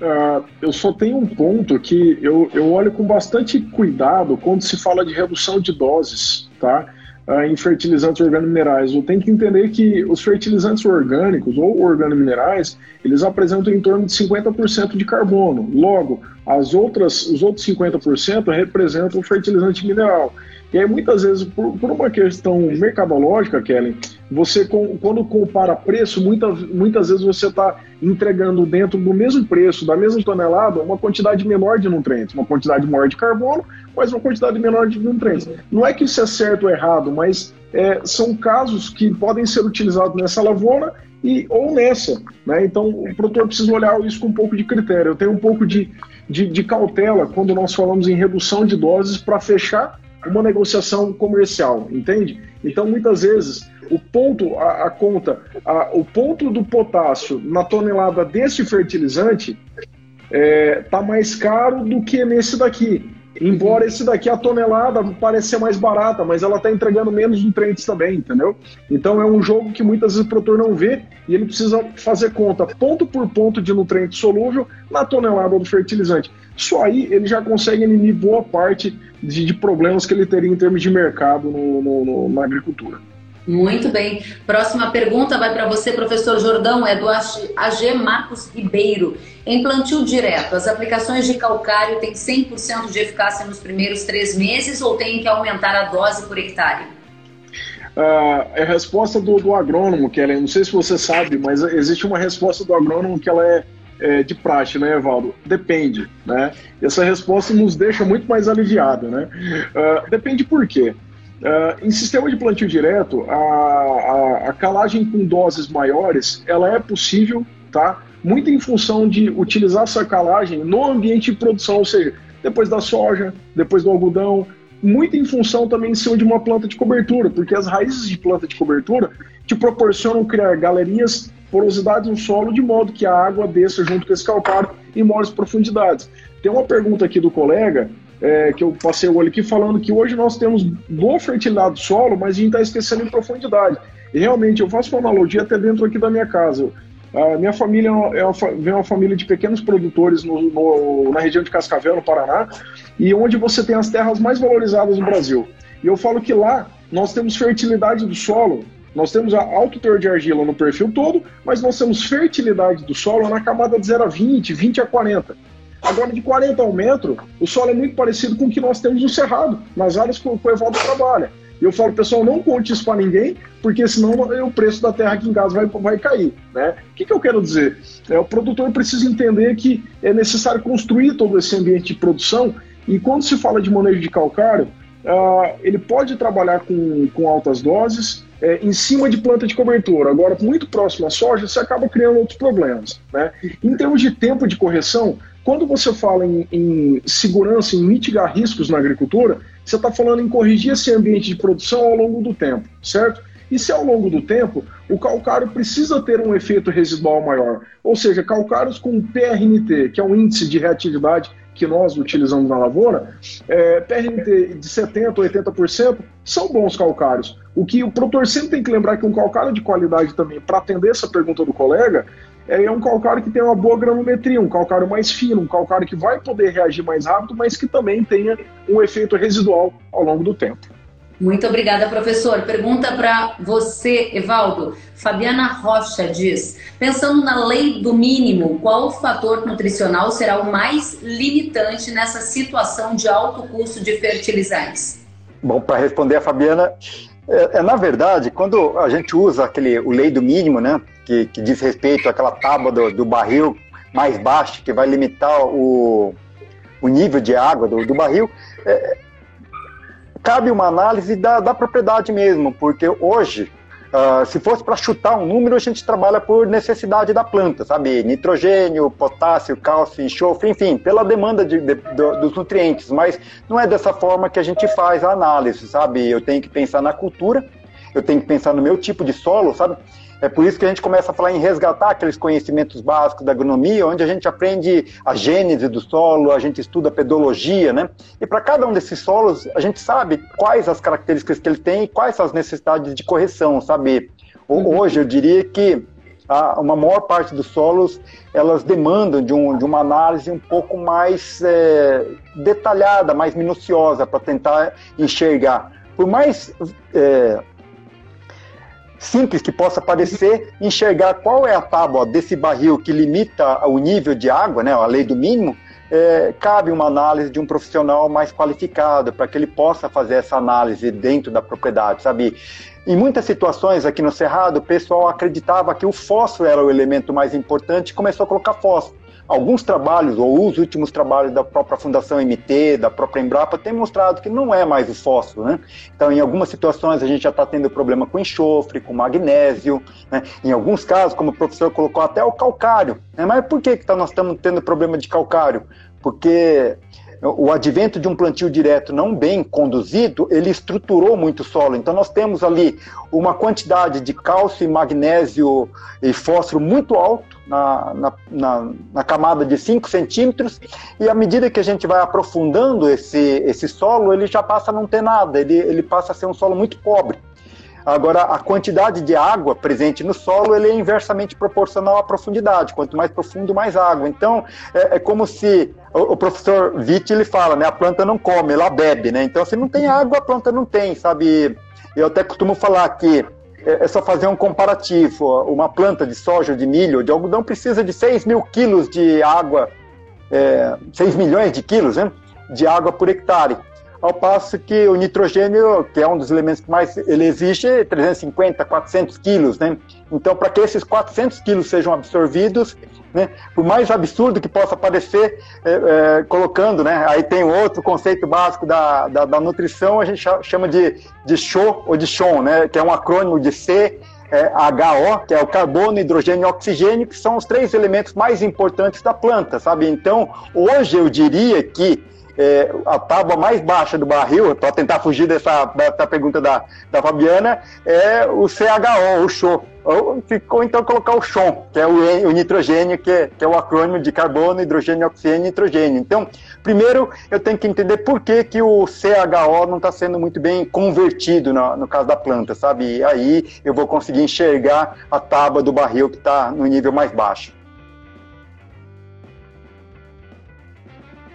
Uh, eu só tenho um ponto que eu, eu olho com bastante cuidado quando se fala de redução de doses, tá? Uh, em fertilizantes organominerais. Eu tenho que entender que os fertilizantes orgânicos ou organominerais, eles apresentam em torno de 50% de carbono. Logo, as outras, os outros 50% representam fertilizante mineral. E aí, muitas vezes, por, por uma questão mercadológica, Kelly, você, com, quando compara preço, muitas, muitas vezes você está entregando dentro do mesmo preço, da mesma tonelada, uma quantidade menor de nutrientes, uma quantidade maior de carbono, mas uma quantidade menor de nutrientes. Não é que isso é certo ou errado, mas é, são casos que podem ser utilizados nessa lavoura e, ou nessa. Né? Então, o produtor precisa olhar isso com um pouco de critério. Eu tenho um pouco de, de, de cautela quando nós falamos em redução de doses para fechar uma negociação comercial, entende? Então, muitas vezes, o ponto, a, a conta, a, o ponto do potássio na tonelada desse fertilizante está é, tá mais caro do que nesse daqui. Embora esse daqui, a tonelada, pareça mais barata, mas ela está entregando menos nutrientes também, entendeu? Então é um jogo que muitas vezes o produtor não vê e ele precisa fazer conta ponto por ponto de nutriente solúvel na tonelada do fertilizante. Só aí ele já consegue eliminar boa parte de, de problemas que ele teria em termos de mercado no, no, no, na agricultura. Muito bem. Próxima pergunta vai para você, professor Jordão, é do AG Marcos Ribeiro. Em plantio direto, as aplicações de calcário têm 100% de eficácia nos primeiros três meses ou tem que aumentar a dose por hectare? Uh, é a resposta do, do agrônomo, Kellen. Não sei se você sabe, mas existe uma resposta do agrônomo que ela é, é de praxe, né, Evaldo? Depende, né? Essa resposta nos deixa muito mais aliviado, né? Uh, depende por quê? Uh, em sistema de plantio direto, a, a, a, calagem com doses maiores, ela é possível, tá? Muito em função de utilizar essa calagem no ambiente de produção, ou seja, depois da soja, depois do algodão, muito em função também em cima de uma planta de cobertura, porque as raízes de planta de cobertura te proporcionam criar galerias, porosidades no solo, de modo que a água desça junto com esse calcário em maiores profundidades. Tem uma pergunta aqui do colega é, que eu passei o olho aqui falando que hoje nós temos boa fertilidade do solo, mas a gente está esquecendo em profundidade. E realmente, eu faço uma analogia até dentro aqui da minha casa. A minha família é uma, vem uma família de pequenos produtores no, no, na região de Cascavel, no Paraná, e onde você tem as terras mais valorizadas no Brasil. E eu falo que lá nós temos fertilidade do solo, nós temos alto teor de argila no perfil todo, mas nós temos fertilidade do solo na camada de 0 a 20, 20 a 40. Agora, de 40 ao metro, o solo é muito parecido com o que nós temos no Cerrado, nas áreas que o Evaldo trabalha. E eu falo, pessoal, não conte isso para ninguém, porque senão o preço da terra aqui em casa vai, vai cair. Né? O que, que eu quero dizer? É, o produtor precisa entender que é necessário construir todo esse ambiente de produção, e quando se fala de manejo de calcário, uh, ele pode trabalhar com, com altas doses, é, em cima de planta de cobertura. Agora, muito próximo à soja, você acaba criando outros problemas. Né? Em termos de tempo de correção, quando você fala em, em segurança, em mitigar riscos na agricultura, você está falando em corrigir esse ambiente de produção ao longo do tempo, certo? E se ao longo do tempo o calcário precisa ter um efeito residual maior, ou seja, calcários com PRNT, que é um índice de reatividade que nós utilizamos na lavoura, é, de 70% ou 80% são bons calcários. O que o produtor sempre tem que lembrar que um calcário de qualidade também, para atender essa pergunta do colega, é, é um calcário que tem uma boa granometria, um calcário mais fino, um calcário que vai poder reagir mais rápido, mas que também tenha um efeito residual ao longo do tempo. Muito obrigada, professor. Pergunta para você, Evaldo. Fabiana Rocha diz: pensando na lei do mínimo, qual fator nutricional será o mais limitante nessa situação de alto custo de fertilizantes? Bom, para responder a Fabiana, é, é, na verdade, quando a gente usa aquele, o lei do mínimo, né, que, que diz respeito àquela tábua do, do barril mais baixa, que vai limitar o, o nível de água do, do barril, é, cabe uma análise da, da propriedade mesmo, porque hoje Uh, se fosse para chutar um número, a gente trabalha por necessidade da planta, sabe? Nitrogênio, potássio, cálcio, enxofre, enfim, pela demanda de, de, de, dos nutrientes. Mas não é dessa forma que a gente faz a análise, sabe? Eu tenho que pensar na cultura, eu tenho que pensar no meu tipo de solo, sabe? É por isso que a gente começa a falar em resgatar aqueles conhecimentos básicos da agronomia, onde a gente aprende a gênese do solo, a gente estuda a pedologia, né? E para cada um desses solos, a gente sabe quais as características que ele tem e quais são as necessidades de correção, sabe? Uhum. Hoje eu diria que a, uma maior parte dos solos elas demandam de, um, de uma análise um pouco mais é, detalhada, mais minuciosa para tentar enxergar. Por mais é, simples que possa parecer, enxergar qual é a tábua desse barril que limita o nível de água, né, a lei do mínimo, é, cabe uma análise de um profissional mais qualificado para que ele possa fazer essa análise dentro da propriedade, sabe? Em muitas situações aqui no Cerrado, o pessoal acreditava que o fósforo era o elemento mais importante e começou a colocar fósforo alguns trabalhos, ou os últimos trabalhos da própria Fundação MT, da própria Embrapa, têm mostrado que não é mais o fósforo. Né? Então, em algumas situações, a gente já está tendo problema com enxofre, com magnésio, né? em alguns casos, como o professor colocou, até o calcário. Né? Mas por que, que tá, nós estamos tendo problema de calcário? Porque o advento de um plantio direto não bem conduzido, ele estruturou muito o solo. Então nós temos ali uma quantidade de cálcio magnésio e fósforo muito alto na, na, na, na camada de 5 centímetros, e à medida que a gente vai aprofundando esse, esse solo, ele já passa a não ter nada, ele, ele passa a ser um solo muito pobre. Agora, a quantidade de água presente no solo ele é inversamente proporcional à profundidade. Quanto mais profundo, mais água. Então, é, é como se o, o, professor Witt ele fala, né? A planta não come, ela bebe, né? Então, se não tem água, a planta não tem, sabe? Eu até costumo falar que é, é só fazer um comparativo. Uma planta de soja, de milho, de algodão precisa de 6 mil quilos de água, é, 6 milhões de quilos né, de água por hectare. Ao passo que o nitrogênio, que é um dos elementos que mais ele existe, é 350, 400 quilos. Né? Então, para que esses 400 quilos sejam absorvidos, né? Por mais absurdo que possa parecer, é, é, colocando, né? Aí tem outro conceito básico da, da, da, nutrição, a gente chama de, de SHO ou de SHON, né? Que é um acrônimo de C, é, HO, que é o carbono, hidrogênio e oxigênio, que são os três elementos mais importantes da planta, sabe? Então, hoje eu diria que é, a tábua mais baixa do barril, para tentar fugir dessa, dessa pergunta da, da Fabiana, é o CHO, o CHO. Ou, ou então colocar o CHON, que é o, nitrogênio, que é, que é, o acrônimo de carbono, hidrogênio, oxigênio e nitrogênio. Então, primeiro eu tenho que entender por que, que o CHO não está sendo muito bem convertido no, no caso da planta, sabe? E aí eu vou conseguir enxergar a tábua do barril que está no nível mais baixo.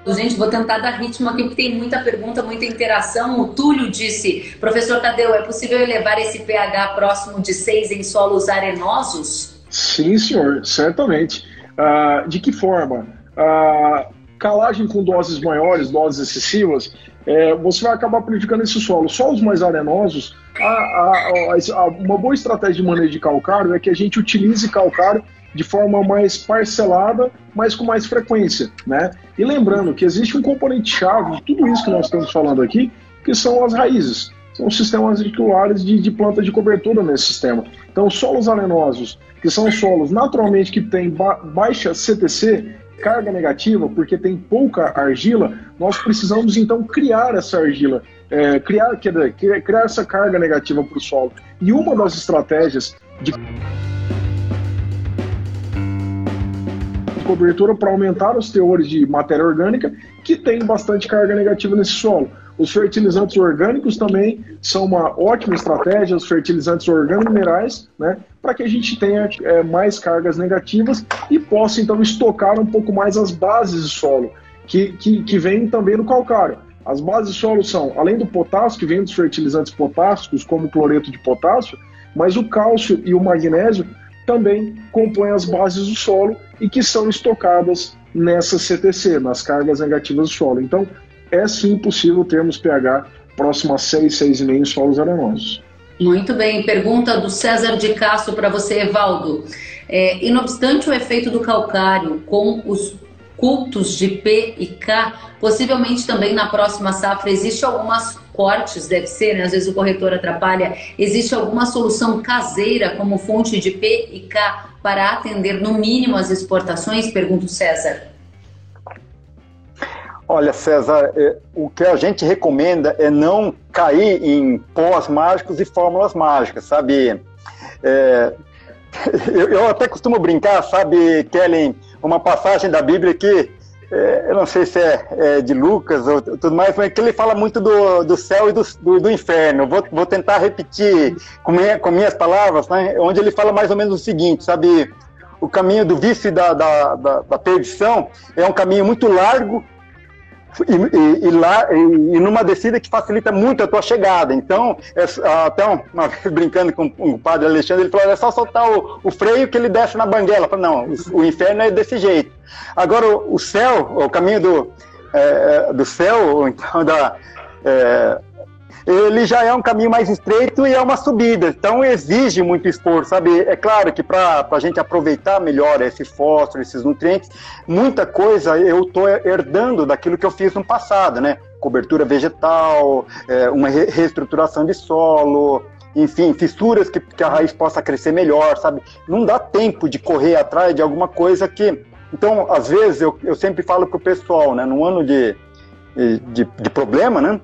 Gente, vou tentar dar ritmo aqui, porque tem muita pergunta, muita interação. O Túlio disse, professor Tadeu, é possível elevar esse pH próximo de 6 em solos arenosos? Sim, senhor, certamente. Uh, de que forma? Uh, calagem com doses maiores, doses excessivas, é, você vai acabar prejudicando esse solo. Solos mais arenosos, a, a, a, uma boa estratégia de manejo de calcário é que a gente utilize calcário de forma mais parcelada, mas com mais frequência, né? E lembrando que existe um componente chave de tudo isso que nós estamos falando aqui, que são as raízes, são sistemas articulares de, de planta de cobertura nesse sistema. Então, solos arenosos, que são solos naturalmente que têm ba baixa CTC, carga negativa, porque tem pouca argila, nós precisamos então criar essa argila, é, criar, criar essa carga negativa para o solo. E uma das estratégias de cobertura para aumentar os teores de matéria orgânica que tem bastante carga negativa nesse solo. Os fertilizantes orgânicos também são uma ótima estratégia, os fertilizantes orgânico-minerais, né, para que a gente tenha é, mais cargas negativas e possa então estocar um pouco mais as bases do solo, que, que, que vêm também no calcário. As bases do solo são, além do potássio, que vem dos fertilizantes potássicos, como o cloreto de potássio, mas o cálcio e o magnésio também compõem as bases do solo e que são estocadas nessa CTC, nas cargas negativas do solo. Então, é sim possível termos pH próximo a 6, 6,5 em solos arenosos. Muito bem. Pergunta do César de Castro para você, Evaldo. É, obstante o efeito do calcário com os cultos de P e K, possivelmente também na próxima safra existe algumas cortes, deve ser, né? às vezes o corretor atrapalha. Existe alguma solução caseira como fonte de P e K para atender no mínimo as exportações? Pergunta o César. Olha, César, é, o que a gente recomenda é não cair em pós mágicos e fórmulas mágicas, sabe? É, eu, eu, até costumo brincar, sabe, Kellen, uma passagem da Bíblia que é, eu não sei se é, é, de Lucas ou tudo mais, mas que ele fala muito do, do céu e do, do, do inferno. Vou, vou tentar repetir com, minha, com minhas palavras, né, onde ele fala mais ou menos o seguinte, sabe? O caminho do vício e da, da, da, da perdição é um caminho muito largo e, e, e, lá, e, e, numa descida que facilita muito a tua chegada. Então, é, até uma vez brincando com o padre Alexandre, ele falou: é só soltar o, o freio que ele desce na banguela. Falei, não, o, o, inferno é desse jeito. Agora, o, o céu, o caminho do, é, é do céu, então da. É, ele já é um caminho mais estreito e é uma subida, então exige muito esforço, sabe? É claro que para a gente aproveitar melhor esse fósforo, esses nutrientes, muita coisa eu estou herdando daquilo que eu fiz no passado, né? Cobertura vegetal, é, uma re reestruturação de solo, enfim, fissuras que, que a raiz possa crescer melhor, sabe? Não dá tempo de correr atrás de alguma coisa que. Então, às vezes, eu, eu sempre falo para o pessoal, né? Num ano de, de, de problema, né?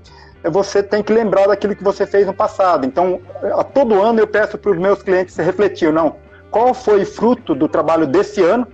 Você tem que lembrar daquilo que você fez no passado. Então, a todo ano eu peço para os meus clientes refletir, não, qual foi fruto do trabalho desse ano,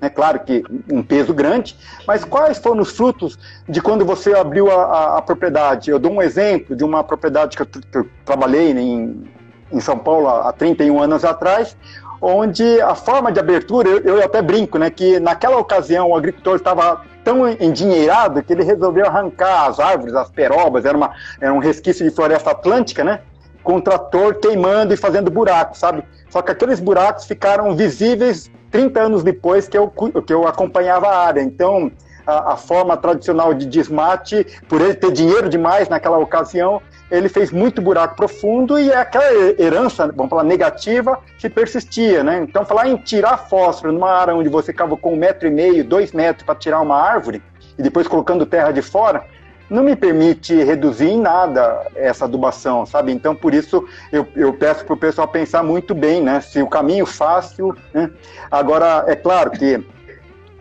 é claro que um peso grande, mas quais foram os frutos de quando você abriu a, a, a propriedade? Eu dou um exemplo de uma propriedade que eu, que eu trabalhei em, em São Paulo há 31 anos atrás, onde a forma de abertura, eu, eu até brinco, né, que naquela ocasião o agricultor estava tão endinheirado que ele resolveu arrancar as árvores, as perobas, era, uma, era um resquício de floresta atlântica, né? com o trator queimando e fazendo buracos, sabe? Só que aqueles buracos ficaram visíveis 30 anos depois que eu, que eu acompanhava a área. Então, a, a, forma tradicional de desmate, por ele ter dinheiro demais naquela ocasião, ele fez muito buraco profundo e é aquela herança, vamos falar, negativa, que persistia, né? Então, falar em tirar fósforo numa área onde você cavou um metro e meio, dois metros para tirar uma árvore, e depois colocando terra de fora, não me permite reduzir em nada essa adubação, sabe? Então, por isso, eu, eu peço para o pessoal pensar muito bem, né? Se o caminho fácil, né? Agora, é claro que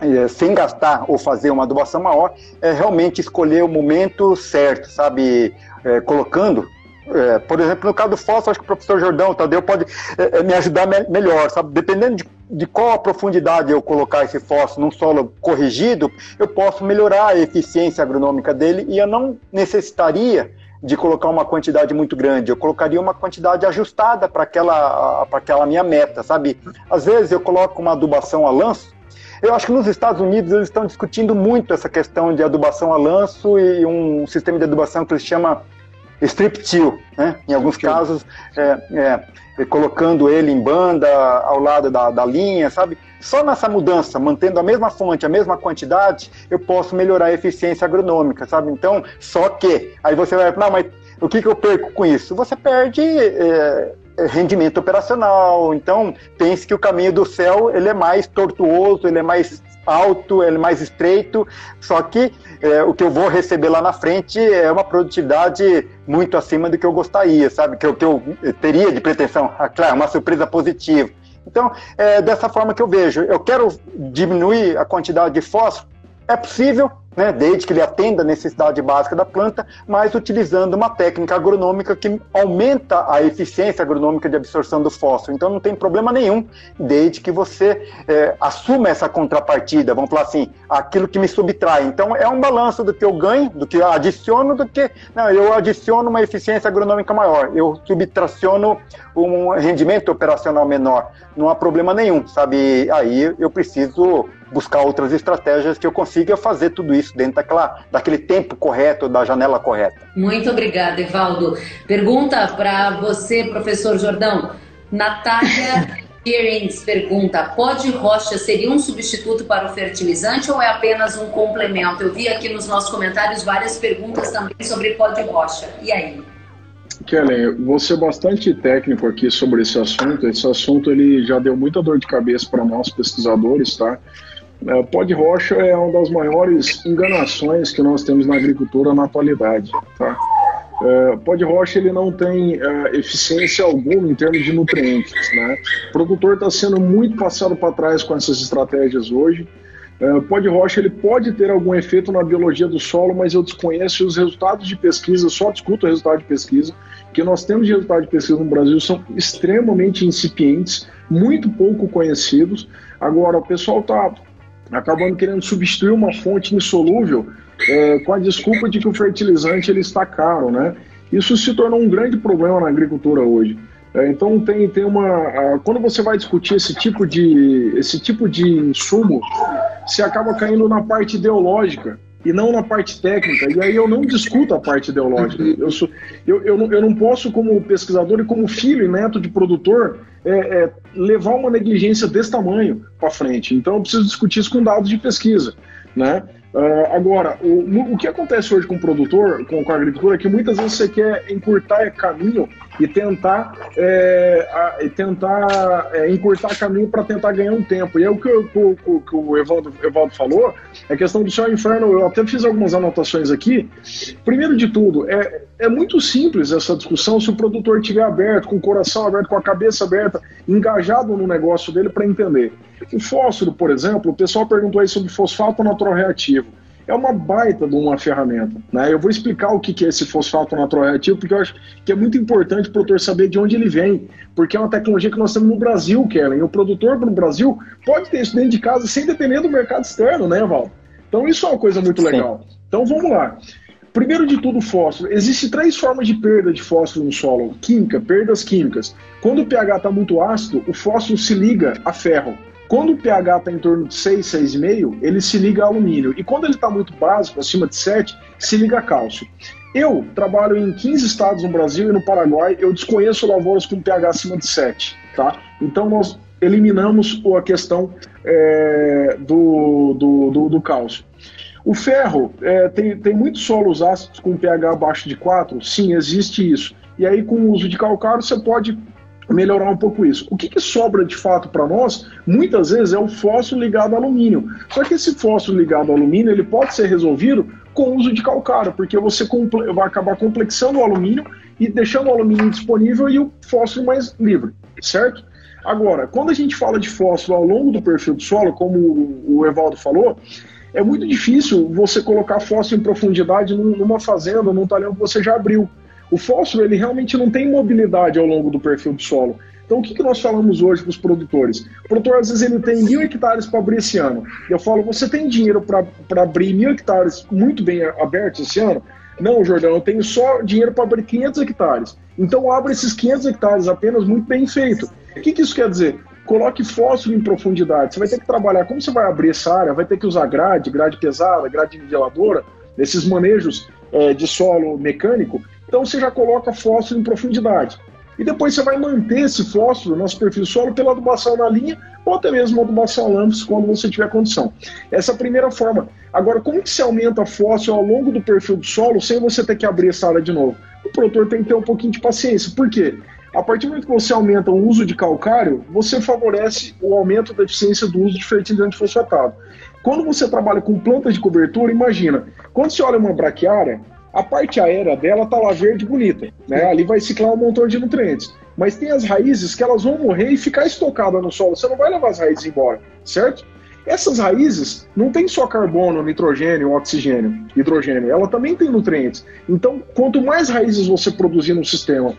é, sem gastar ou fazer uma adubação maior, é realmente escolher o momento certo, sabe? É, colocando é, por exemplo, no caso do fósforo, acho que o professor Jordão, Tadeu, pode é, é, me ajudar me melhor, sabe? Dependendo de, de, qual a profundidade eu colocar esse fósforo num solo corrigido, eu posso melhorar a eficiência agronômica dele e eu não necessitaria de colocar uma quantidade muito grande, eu colocaria uma quantidade ajustada para aquela, aquela minha meta, sabe? Às vezes eu coloco uma adubação a lanço, eu acho que nos Estados Unidos eles estão discutindo muito essa questão de adubação a lanço e um sistema de adubação que eles chamam strip till, né? Em alguns casos, é, é, colocando ele em banda ao lado da, da linha, sabe? Só nessa mudança, mantendo a mesma fonte, a mesma quantidade, eu posso melhorar a eficiência agronômica, sabe? Então, só que, aí você vai, não, mas o que, que eu perco com isso? Você perde é, é rendimento operacional. Então, pense que o caminho do céu ele é mais tortuoso, ele é mais alto, ele é mais estreito, só que é, o que eu vou receber lá na frente é uma produtividade muito acima do que eu gostaria, sabe? Que que eu teria de pretensão. Ah, claro, uma surpresa positiva. Então, é dessa forma que eu vejo. Eu quero diminuir a quantidade de fósforo, é possível, né, desde que ele atenda a necessidade básica da planta, mas utilizando uma técnica agronômica que aumenta a eficiência agronômica de absorção do fósforo. Então não tem problema nenhum, desde que você é, assuma essa contrapartida, vamos falar assim, aquilo que me subtrai. Então é um balanço do que eu ganho, do que adiciono, do que não, eu adiciono uma eficiência agronômica maior, eu subtraciono um rendimento operacional menor. Não há problema nenhum, sabe? Aí eu preciso buscar outras estratégias que eu consiga fazer tudo isso dentro daquela, daquele tempo correto, da janela correta. Muito obrigada, Evaldo. Pergunta para você, professor Jordão. Natália Pierens pergunta: pode rocha seria um substituto para o fertilizante ou é apenas um complemento? Eu vi aqui nos nossos comentários várias perguntas também sobre pó de rocha. E aí? Kellen, vou ser bastante técnico aqui sobre esse assunto. Esse assunto ele já deu muita dor de cabeça para nós pesquisadores, tá? É, pó de rocha é uma das maiores enganações que nós temos na agricultura na atualidade. Tá? É, rocha ele não tem é, eficiência alguma em termos de nutrientes. Né? O produtor está sendo muito passado para trás com essas estratégias hoje. É, pó rocha ele pode ter algum efeito na biologia do solo, mas eu desconheço os resultados de pesquisa, só discuto o resultado de pesquisa, que nós temos de resultado de pesquisa no Brasil são extremamente incipientes, muito pouco conhecidos. Agora, o pessoal está acabando querendo substituir uma fonte insolúvel é, com a desculpa de que o fertilizante ele está caro, né? Isso se tornou um grande problema na agricultura hoje. É, então tem, tem uma. A, quando você vai discutir esse tipo de esse tipo de insumo, você acaba caindo na parte ideológica e não na parte técnica. E aí eu não discuto a parte ideológica. Eu, sou, eu, eu, não, eu não posso, como pesquisador e como filho e neto de produtor, é, é, levar uma negligência desse tamanho para frente. Então eu preciso discutir isso com dados de pesquisa. Né? Uh, agora, o, o que acontece hoje com o produtor, com, com a agricultura, é que muitas vezes você quer encurtar caminho e tentar, é, a, e tentar é, encurtar caminho para tentar ganhar um tempo. E é o que, o, o, que o Evaldo, Evaldo falou, é a questão do céu inferno. Eu até fiz algumas anotações aqui. Primeiro de tudo, é, é muito simples essa discussão se o produtor estiver aberto, com o coração aberto, com a cabeça aberta, engajado no negócio dele para entender. O fósforo, por exemplo, o pessoal perguntou aí sobre fosfato natural reativo. É uma baita de uma ferramenta. Né? Eu vou explicar o que é esse fosfato natural reativo, porque eu acho que é muito importante o produtor saber de onde ele vem, porque é uma tecnologia que nós temos no Brasil, Kellen. O produtor no Brasil pode ter isso dentro de casa sem depender do mercado externo, né, Val? Então isso é uma coisa muito legal. Então vamos lá. Primeiro de tudo, fósforo. Existem três formas de perda de fósforo no solo: química, perdas químicas. Quando o pH está muito ácido, o fósforo se liga a ferro. Quando o pH está em torno de 6, 6,5, ele se liga a alumínio. E quando ele está muito básico, acima de 7, se liga a cálcio. Eu trabalho em 15 estados no Brasil e no Paraguai, eu desconheço lavouras com pH acima de 7, tá? Então nós eliminamos a questão é, do, do, do, do, cálcio. O ferro, é, tem, tem muitos solos ácidos com pH abaixo de 4? Sim, existe isso. E aí, com o uso de calcário, você pode melhorar um pouco isso. O que, que sobra de fato para nós, muitas vezes, é o fósforo ligado ao alumínio. Só que esse fósforo ligado ao alumínio, ele pode ser resolvido com o uso de calcário, porque você vai acabar complexando o alumínio e deixando o alumínio disponível e o fósforo mais livre, certo? Agora, quando a gente fala de fósforo ao longo do perfil do solo, como o Evaldo falou, é muito difícil você colocar fósforo em profundidade numa fazenda, num talhão que você já abriu. O fósforo ele realmente não tem mobilidade ao longo do perfil do solo. Então, o que, que nós falamos hoje para os produtores? O produtor, às vezes, ele tem mil hectares para abrir esse ano. E eu falo, você tem dinheiro para abrir mil hectares muito bem abertos esse ano? Não, Jordão, eu tenho só dinheiro para abrir 500 hectares. Então, abre esses 500 hectares apenas muito bem feito. O que, que isso quer dizer? Coloque fósforo em profundidade. Você vai ter que trabalhar. Como você vai abrir essa área? Vai ter que usar grade, grade pesada, grade niveladora, esses manejos é, de solo mecânico. Então, você já coloca fósforo em profundidade. E depois você vai manter esse fósforo no superfície solo pela adubação na linha ou até mesmo adubação lâmpada quando você tiver condição. Essa é a primeira forma. Agora, como que se aumenta fósforo ao longo do perfil do solo sem você ter que abrir essa área de novo? O produtor tem que ter um pouquinho de paciência. Por quê? A partir do momento que você aumenta o uso de calcário, você favorece o aumento da eficiência do uso de fertilizante fosfatado. Quando você trabalha com plantas de cobertura, imagina, quando você olha uma braquiária, a parte aérea dela tá lá verde bonita, né? Ali vai ciclar um montão de nutrientes. Mas tem as raízes que elas vão morrer e ficar estocadas no solo. Você não vai levar as raízes embora, certo? Essas raízes não tem só carbono, nitrogênio, oxigênio, hidrogênio, ela também tem nutrientes. Então, quanto mais raízes você produzir no sistema,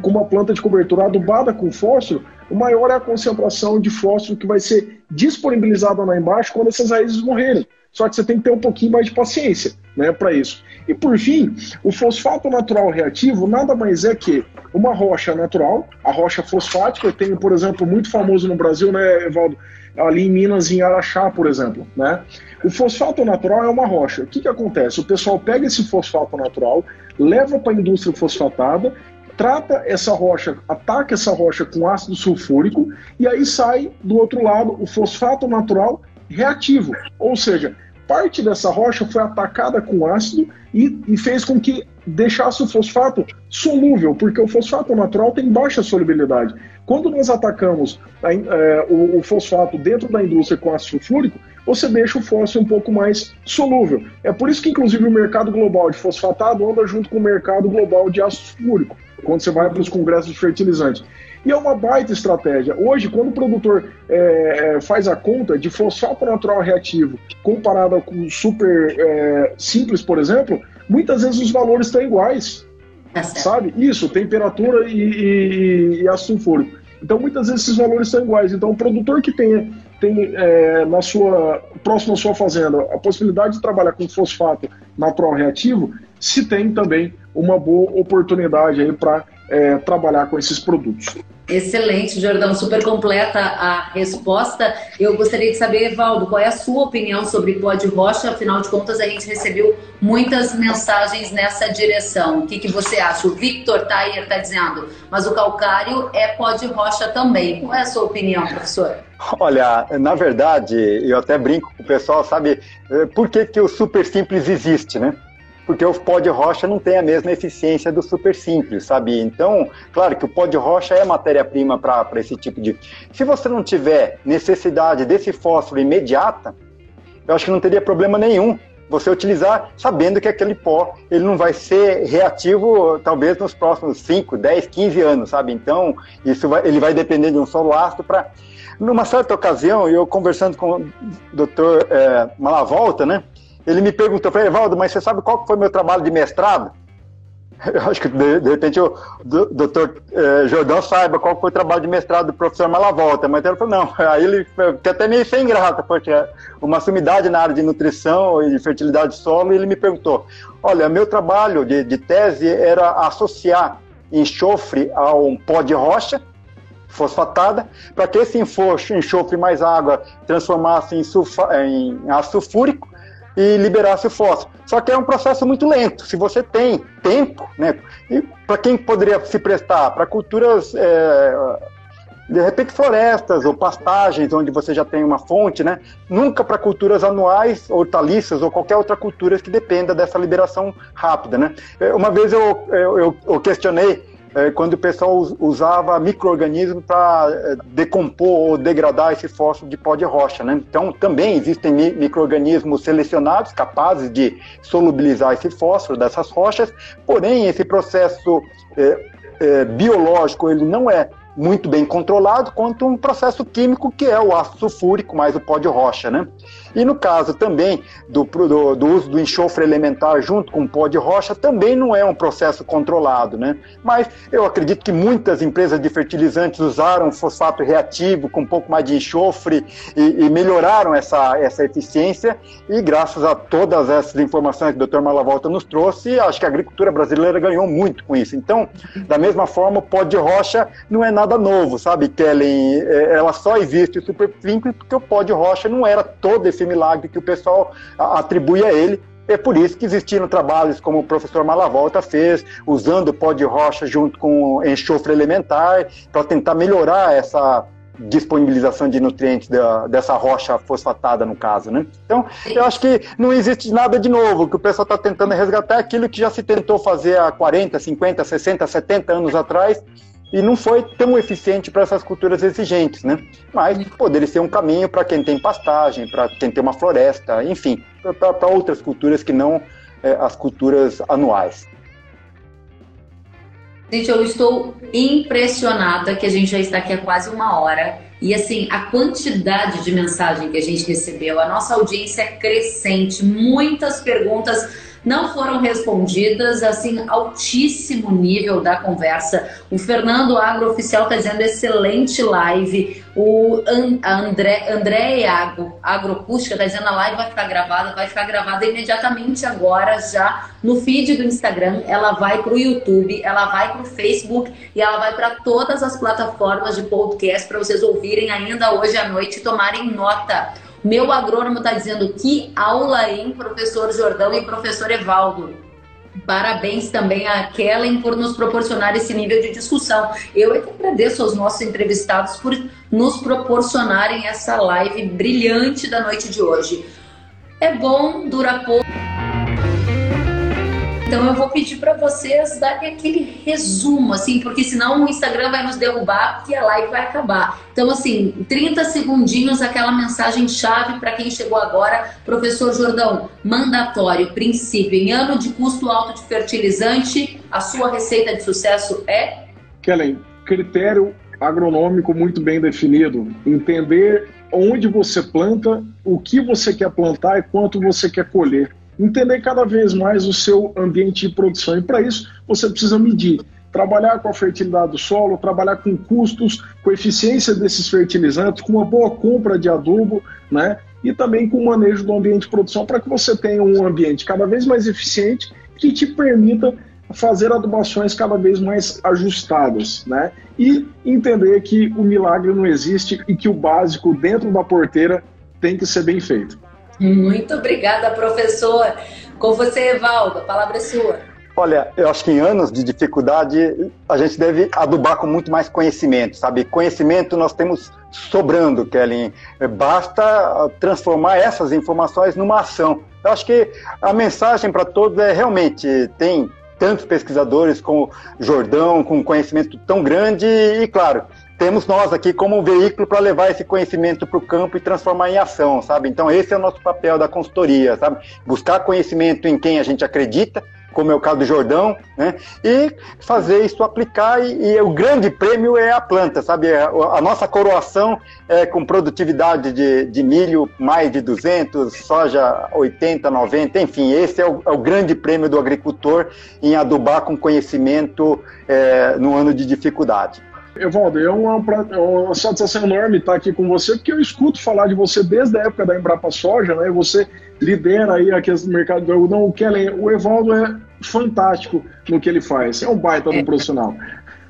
com uma planta de cobertura adubada com fósforo, maior é a concentração de fósforo que vai ser disponibilizada lá embaixo quando essas raízes morrerem. Só que você tem que ter um pouquinho mais de paciência né, para isso. E por fim, o fosfato natural reativo nada mais é que uma rocha natural, a rocha fosfática, eu tenho, por exemplo, muito famoso no Brasil, né, Evaldo? Ali em Minas, em Araxá, por exemplo, né? O fosfato natural é uma rocha. O que, que acontece? O pessoal pega esse fosfato natural, leva para a indústria fosfatada, trata essa rocha, ataca essa rocha com ácido sulfúrico e aí sai do outro lado o fosfato natural reativo. Ou seja, parte dessa rocha foi atacada com ácido e, e, fez com que deixasse o fosfato solúvel, porque o fosfato natural tem baixa solubilidade. Quando nós atacamos a, é, o, o, fosfato dentro da indústria com ácido sulfúrico, você deixa o fósforo um pouco mais solúvel. É por isso que, inclusive, o mercado global de fosfatado anda junto com o mercado global de ácido sulfúrico, quando você vai para os congressos de fertilizantes. E é uma baita estratégia. Hoje, quando o produtor é, é faz a conta de fosfato natural reativo comparado com super é, simples, por exemplo, muitas vezes os valores estão iguais. É sabe? Isso, temperatura e, e, e ácido sulfúrico. Então, muitas vezes esses valores são iguais. Então, o produtor que tenha, tem é, na sua próximo à sua fazenda a possibilidade de trabalhar com fosfato natural reativo, se tem também uma boa oportunidade aí para é, trabalhar com esses produtos. Excelente, Jordão, super completa a resposta. Eu gostaria de saber, Evaldo, qual é a sua opinião sobre pó de rocha? Afinal de contas, a gente recebeu muitas mensagens nessa direção. O que, que você acha? O Victor Tayer está dizendo, mas o calcário é pó de rocha também. Qual é a sua opinião, professor? Olha, na verdade, eu até brinco com o pessoal, sabe, eh, por que, que o super simples existe, né? Porque o pó de rocha não tem a mesma eficiência do super simples, sabe? Então, claro que o pó de rocha é matéria-prima para esse tipo de. Se você não tiver necessidade desse fósforo imediata, eu acho que não teria problema nenhum você utilizar sabendo que aquele pó ele não vai ser reativo talvez nos próximos 5, 10, 15 anos, sabe? Então, isso vai, ele vai depender de um solo ácido para numa certa ocasião, eu conversando com o doutor é, Malavolta, né? Ele me perguntou, falei, Evaldo, mas você sabe qual foi meu trabalho de mestrado? Eu acho que de, de repente o doutor eh, Jordão saiba qual foi o trabalho de mestrado do professor Malavolta, mas ele falou, não, aí ele fica até meio sem graça, porque uma sumidade na área de nutrição e de fertilidade de solo, e ele me perguntou, olha, meu trabalho de, de tese era associar enxofre a um pó de rocha, fosfatada, para que esse enxofre mais água transformasse em, sulfa, em ácido sulfúrico, e liberasse o fósforo. Só que é um processo muito lento. Se você tem tempo, né? E para quem poderia se prestar? Para culturas é, de repente florestas ou pastagens onde você já tem uma fonte, né? Nunca para culturas anuais, hortaliças ou qualquer outra cultura que dependa dessa liberação rápida, né? É, uma vez eu, eu, eu questionei é, quando o pessoal usava microorganismos para é, decompor ou degradar esse fósforo de pó de rocha, né? Então também existem microorganismos selecionados capazes de solubilizar esse fósforo dessas rochas, porém esse processo é, é, biológico ele não é muito bem controlado, quanto um processo químico que é o ácido sulfúrico mais o pó de rocha, né? E no caso também do, do, do, uso do enxofre elementar junto com o pó de rocha, também não é um processo controlado, né? Mas eu acredito que muitas empresas de fertilizantes usaram fosfato reativo com um pouco mais de enxofre e, e melhoraram essa, essa eficiência e graças a todas essas informações que o Dr. Malavolta nos trouxe, acho que a agricultura brasileira ganhou muito com isso. Então, da mesma forma, o pó de rocha não é nada novo, sabe, Kellen? É, ela só existe o supervínculo porque o pó de rocha não era todo esse milagre que o pessoal atribui a ele. É por isso que existiram trabalhos como o professor Malavolta fez, usando pó de rocha junto com enxofre elementar, para tentar melhorar essa disponibilização de nutrientes da, dessa rocha fosfatada, no caso, né? Então, eu acho que não existe nada de novo, o que o pessoal está tentando resgatar é aquilo que já se tentou fazer há 40, 50, 60, 70 anos atrás, e não foi tão eficiente para essas culturas exigentes, né? Mas poderia ser um caminho para quem tem pastagem, para quem tem uma floresta, enfim, para outras culturas que não é, as culturas anuais. Gente, eu estou impressionada que a gente já está aqui há quase uma hora. E assim, a quantidade de mensagem que a gente recebeu, a nossa audiência é crescente, muitas perguntas não foram respondidas, assim, altíssimo nível da conversa. O Fernando Agrooficial está dizendo excelente live. O André, André Agro, Agroacústica está dizendo a live vai ficar gravada, vai ficar gravada imediatamente agora, já no feed do Instagram. Ela vai para o YouTube, ela vai para o Facebook e ela vai para todas as plataformas de podcast para vocês ouvirem ainda hoje à noite e tomarem nota. Meu agrônomo está dizendo que aula, hein, professor Jordão e professor Evaldo. Parabéns também a Kellen por nos proporcionar esse nível de discussão. Eu é que agradeço aos nossos entrevistados por nos proporcionarem essa live brilhante da noite de hoje. É bom, dura pouco. Então eu vou pedir para vocês darem aquele resumo, assim, porque senão o Instagram vai nos derrubar e a live vai acabar. Então, assim, 30 segundinhos, aquela mensagem chave para quem chegou agora. Professor Jordão, mandatório, princípio, em ano de custo alto de fertilizante, a sua receita de sucesso é? Kellen, critério agronômico muito bem definido. Entender onde você planta, o que você quer plantar e quanto você quer colher entender cada vez mais o seu ambiente de produção. E para isso, você precisa medir. Trabalhar com a fertilidade do solo, trabalhar com custos, com eficiência desses fertilizantes, com uma boa compra de adubo, né? E também com o manejo do ambiente de produção para que você tenha um ambiente cada vez mais eficiente que te permita fazer adubações cada vez mais ajustadas, né? E entender que o milagre não existe e que o básico dentro da porteira tem que ser bem feito. Muito obrigada, professor. Com você, Evaldo, a palavra é sua. Olha, eu acho que em anos de dificuldade a gente deve adubar com muito mais conhecimento, sabe? Conhecimento nós temos sobrando, Kellen. Basta transformar essas informações numa ação. Eu acho que a mensagem para todos é realmente tem tantos pesquisadores como Jordão, com conhecimento tão grande e, claro, temos nós aqui como um veículo para levar esse conhecimento para o campo e transformar em ação, sabe? Então esse é o nosso papel da consultoria, sabe? Buscar conhecimento em quem a gente acredita, como é o caso do Jordão, né? E fazer isso aplicar e, e o grande prêmio é a planta, sabe? A, a nossa coroação é com produtividade de, de, milho mais de 200, soja 80, 90, enfim, esse é o, é o grande prêmio do agricultor em adubar com conhecimento é, no ano de dificuldade. Evaldo, é uma, é uma satisfação enorme estar aqui com você, porque eu escuto falar de você desde a época da Embrapa Soja, né? Você lidera aí aquele mercado do algodão. O Kellen, o Evaldo é fantástico no que ele faz. É um baita é. um profissional.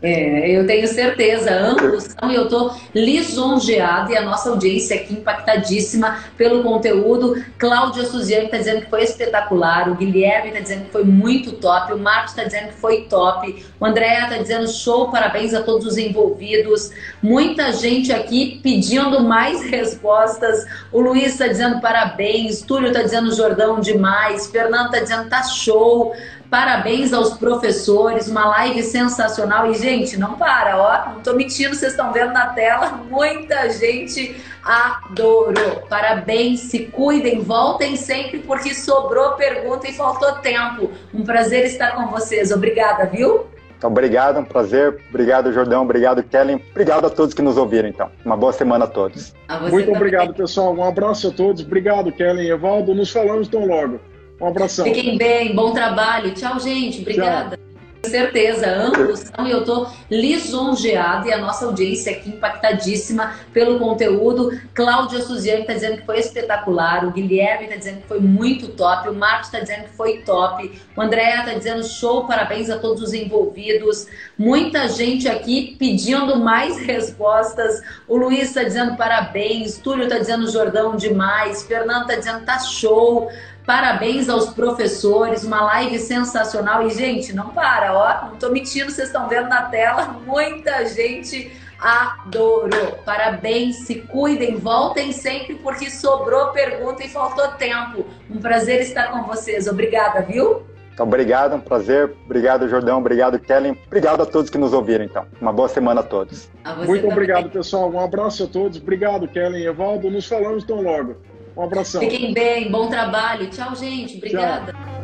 É, eu tenho certeza, ambos são, e eu estou lisonjeada e a nossa audiência aqui impactadíssima pelo conteúdo. Cláudia Suziane está dizendo que foi espetacular, o Guilherme está dizendo que foi muito top, o Marcos está dizendo que foi top, o André está dizendo show, parabéns a todos os envolvidos. Muita gente aqui pedindo mais respostas. O Luiz está dizendo parabéns, Túlio está dizendo Jordão demais, Fernando está dizendo tá show. Parabéns aos professores, uma live sensacional. E, gente, não para, ó, não tô mentindo, vocês estão vendo na tela, muita gente adorou. Parabéns, se cuidem, voltem sempre, porque sobrou pergunta e faltou tempo. Um prazer estar com vocês. Obrigada, viu? Então, obrigado, um prazer. Obrigado, Jordão. Obrigado, Kellen. Obrigado a todos que nos ouviram, então. Uma boa semana a todos. A Muito também. obrigado, pessoal. Um abraço a todos. Obrigado, Kellen e Evaldo. Nos falamos tão logo. Um abração. Fiquem bem, bom trabalho. Tchau, gente. Obrigada. Tchau certeza, ambos são, e eu estou lisonjeada e a nossa audiência aqui impactadíssima pelo conteúdo. Cláudia Suziane está dizendo que foi espetacular, o Guilherme está dizendo que foi muito top, o Marcos está dizendo que foi top, o André está dizendo show, parabéns a todos os envolvidos. Muita gente aqui pedindo mais respostas. O Luiz está dizendo parabéns, Túlio está dizendo Jordão demais, Fernando está dizendo tá show. Parabéns aos professores, uma live sensacional. E, gente, não para, ó, não tô mentindo, vocês estão vendo na tela, muita gente adorou. Parabéns, se cuidem, voltem sempre, porque sobrou pergunta e faltou tempo. Um prazer estar com vocês. Obrigada, viu? Então, obrigado, um prazer. Obrigado, Jordão. Obrigado, Kellen. Obrigado a todos que nos ouviram, então. Uma boa semana a todos. A Muito também. obrigado, pessoal. Um abraço a todos. Obrigado, Kellen e Evaldo. Nos falamos tão logo. Um abração. Fiquem bem, bom trabalho. Tchau, gente. Obrigada. Tchau.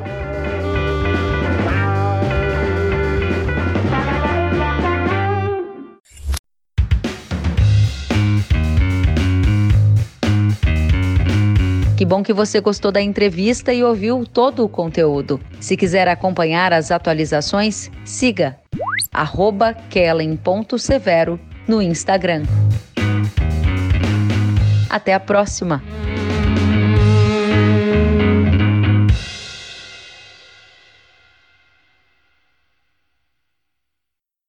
Que bom que você gostou da entrevista e ouviu todo o conteúdo. Se quiser acompanhar as atualizações, siga kellen.severo no Instagram. Até a próxima!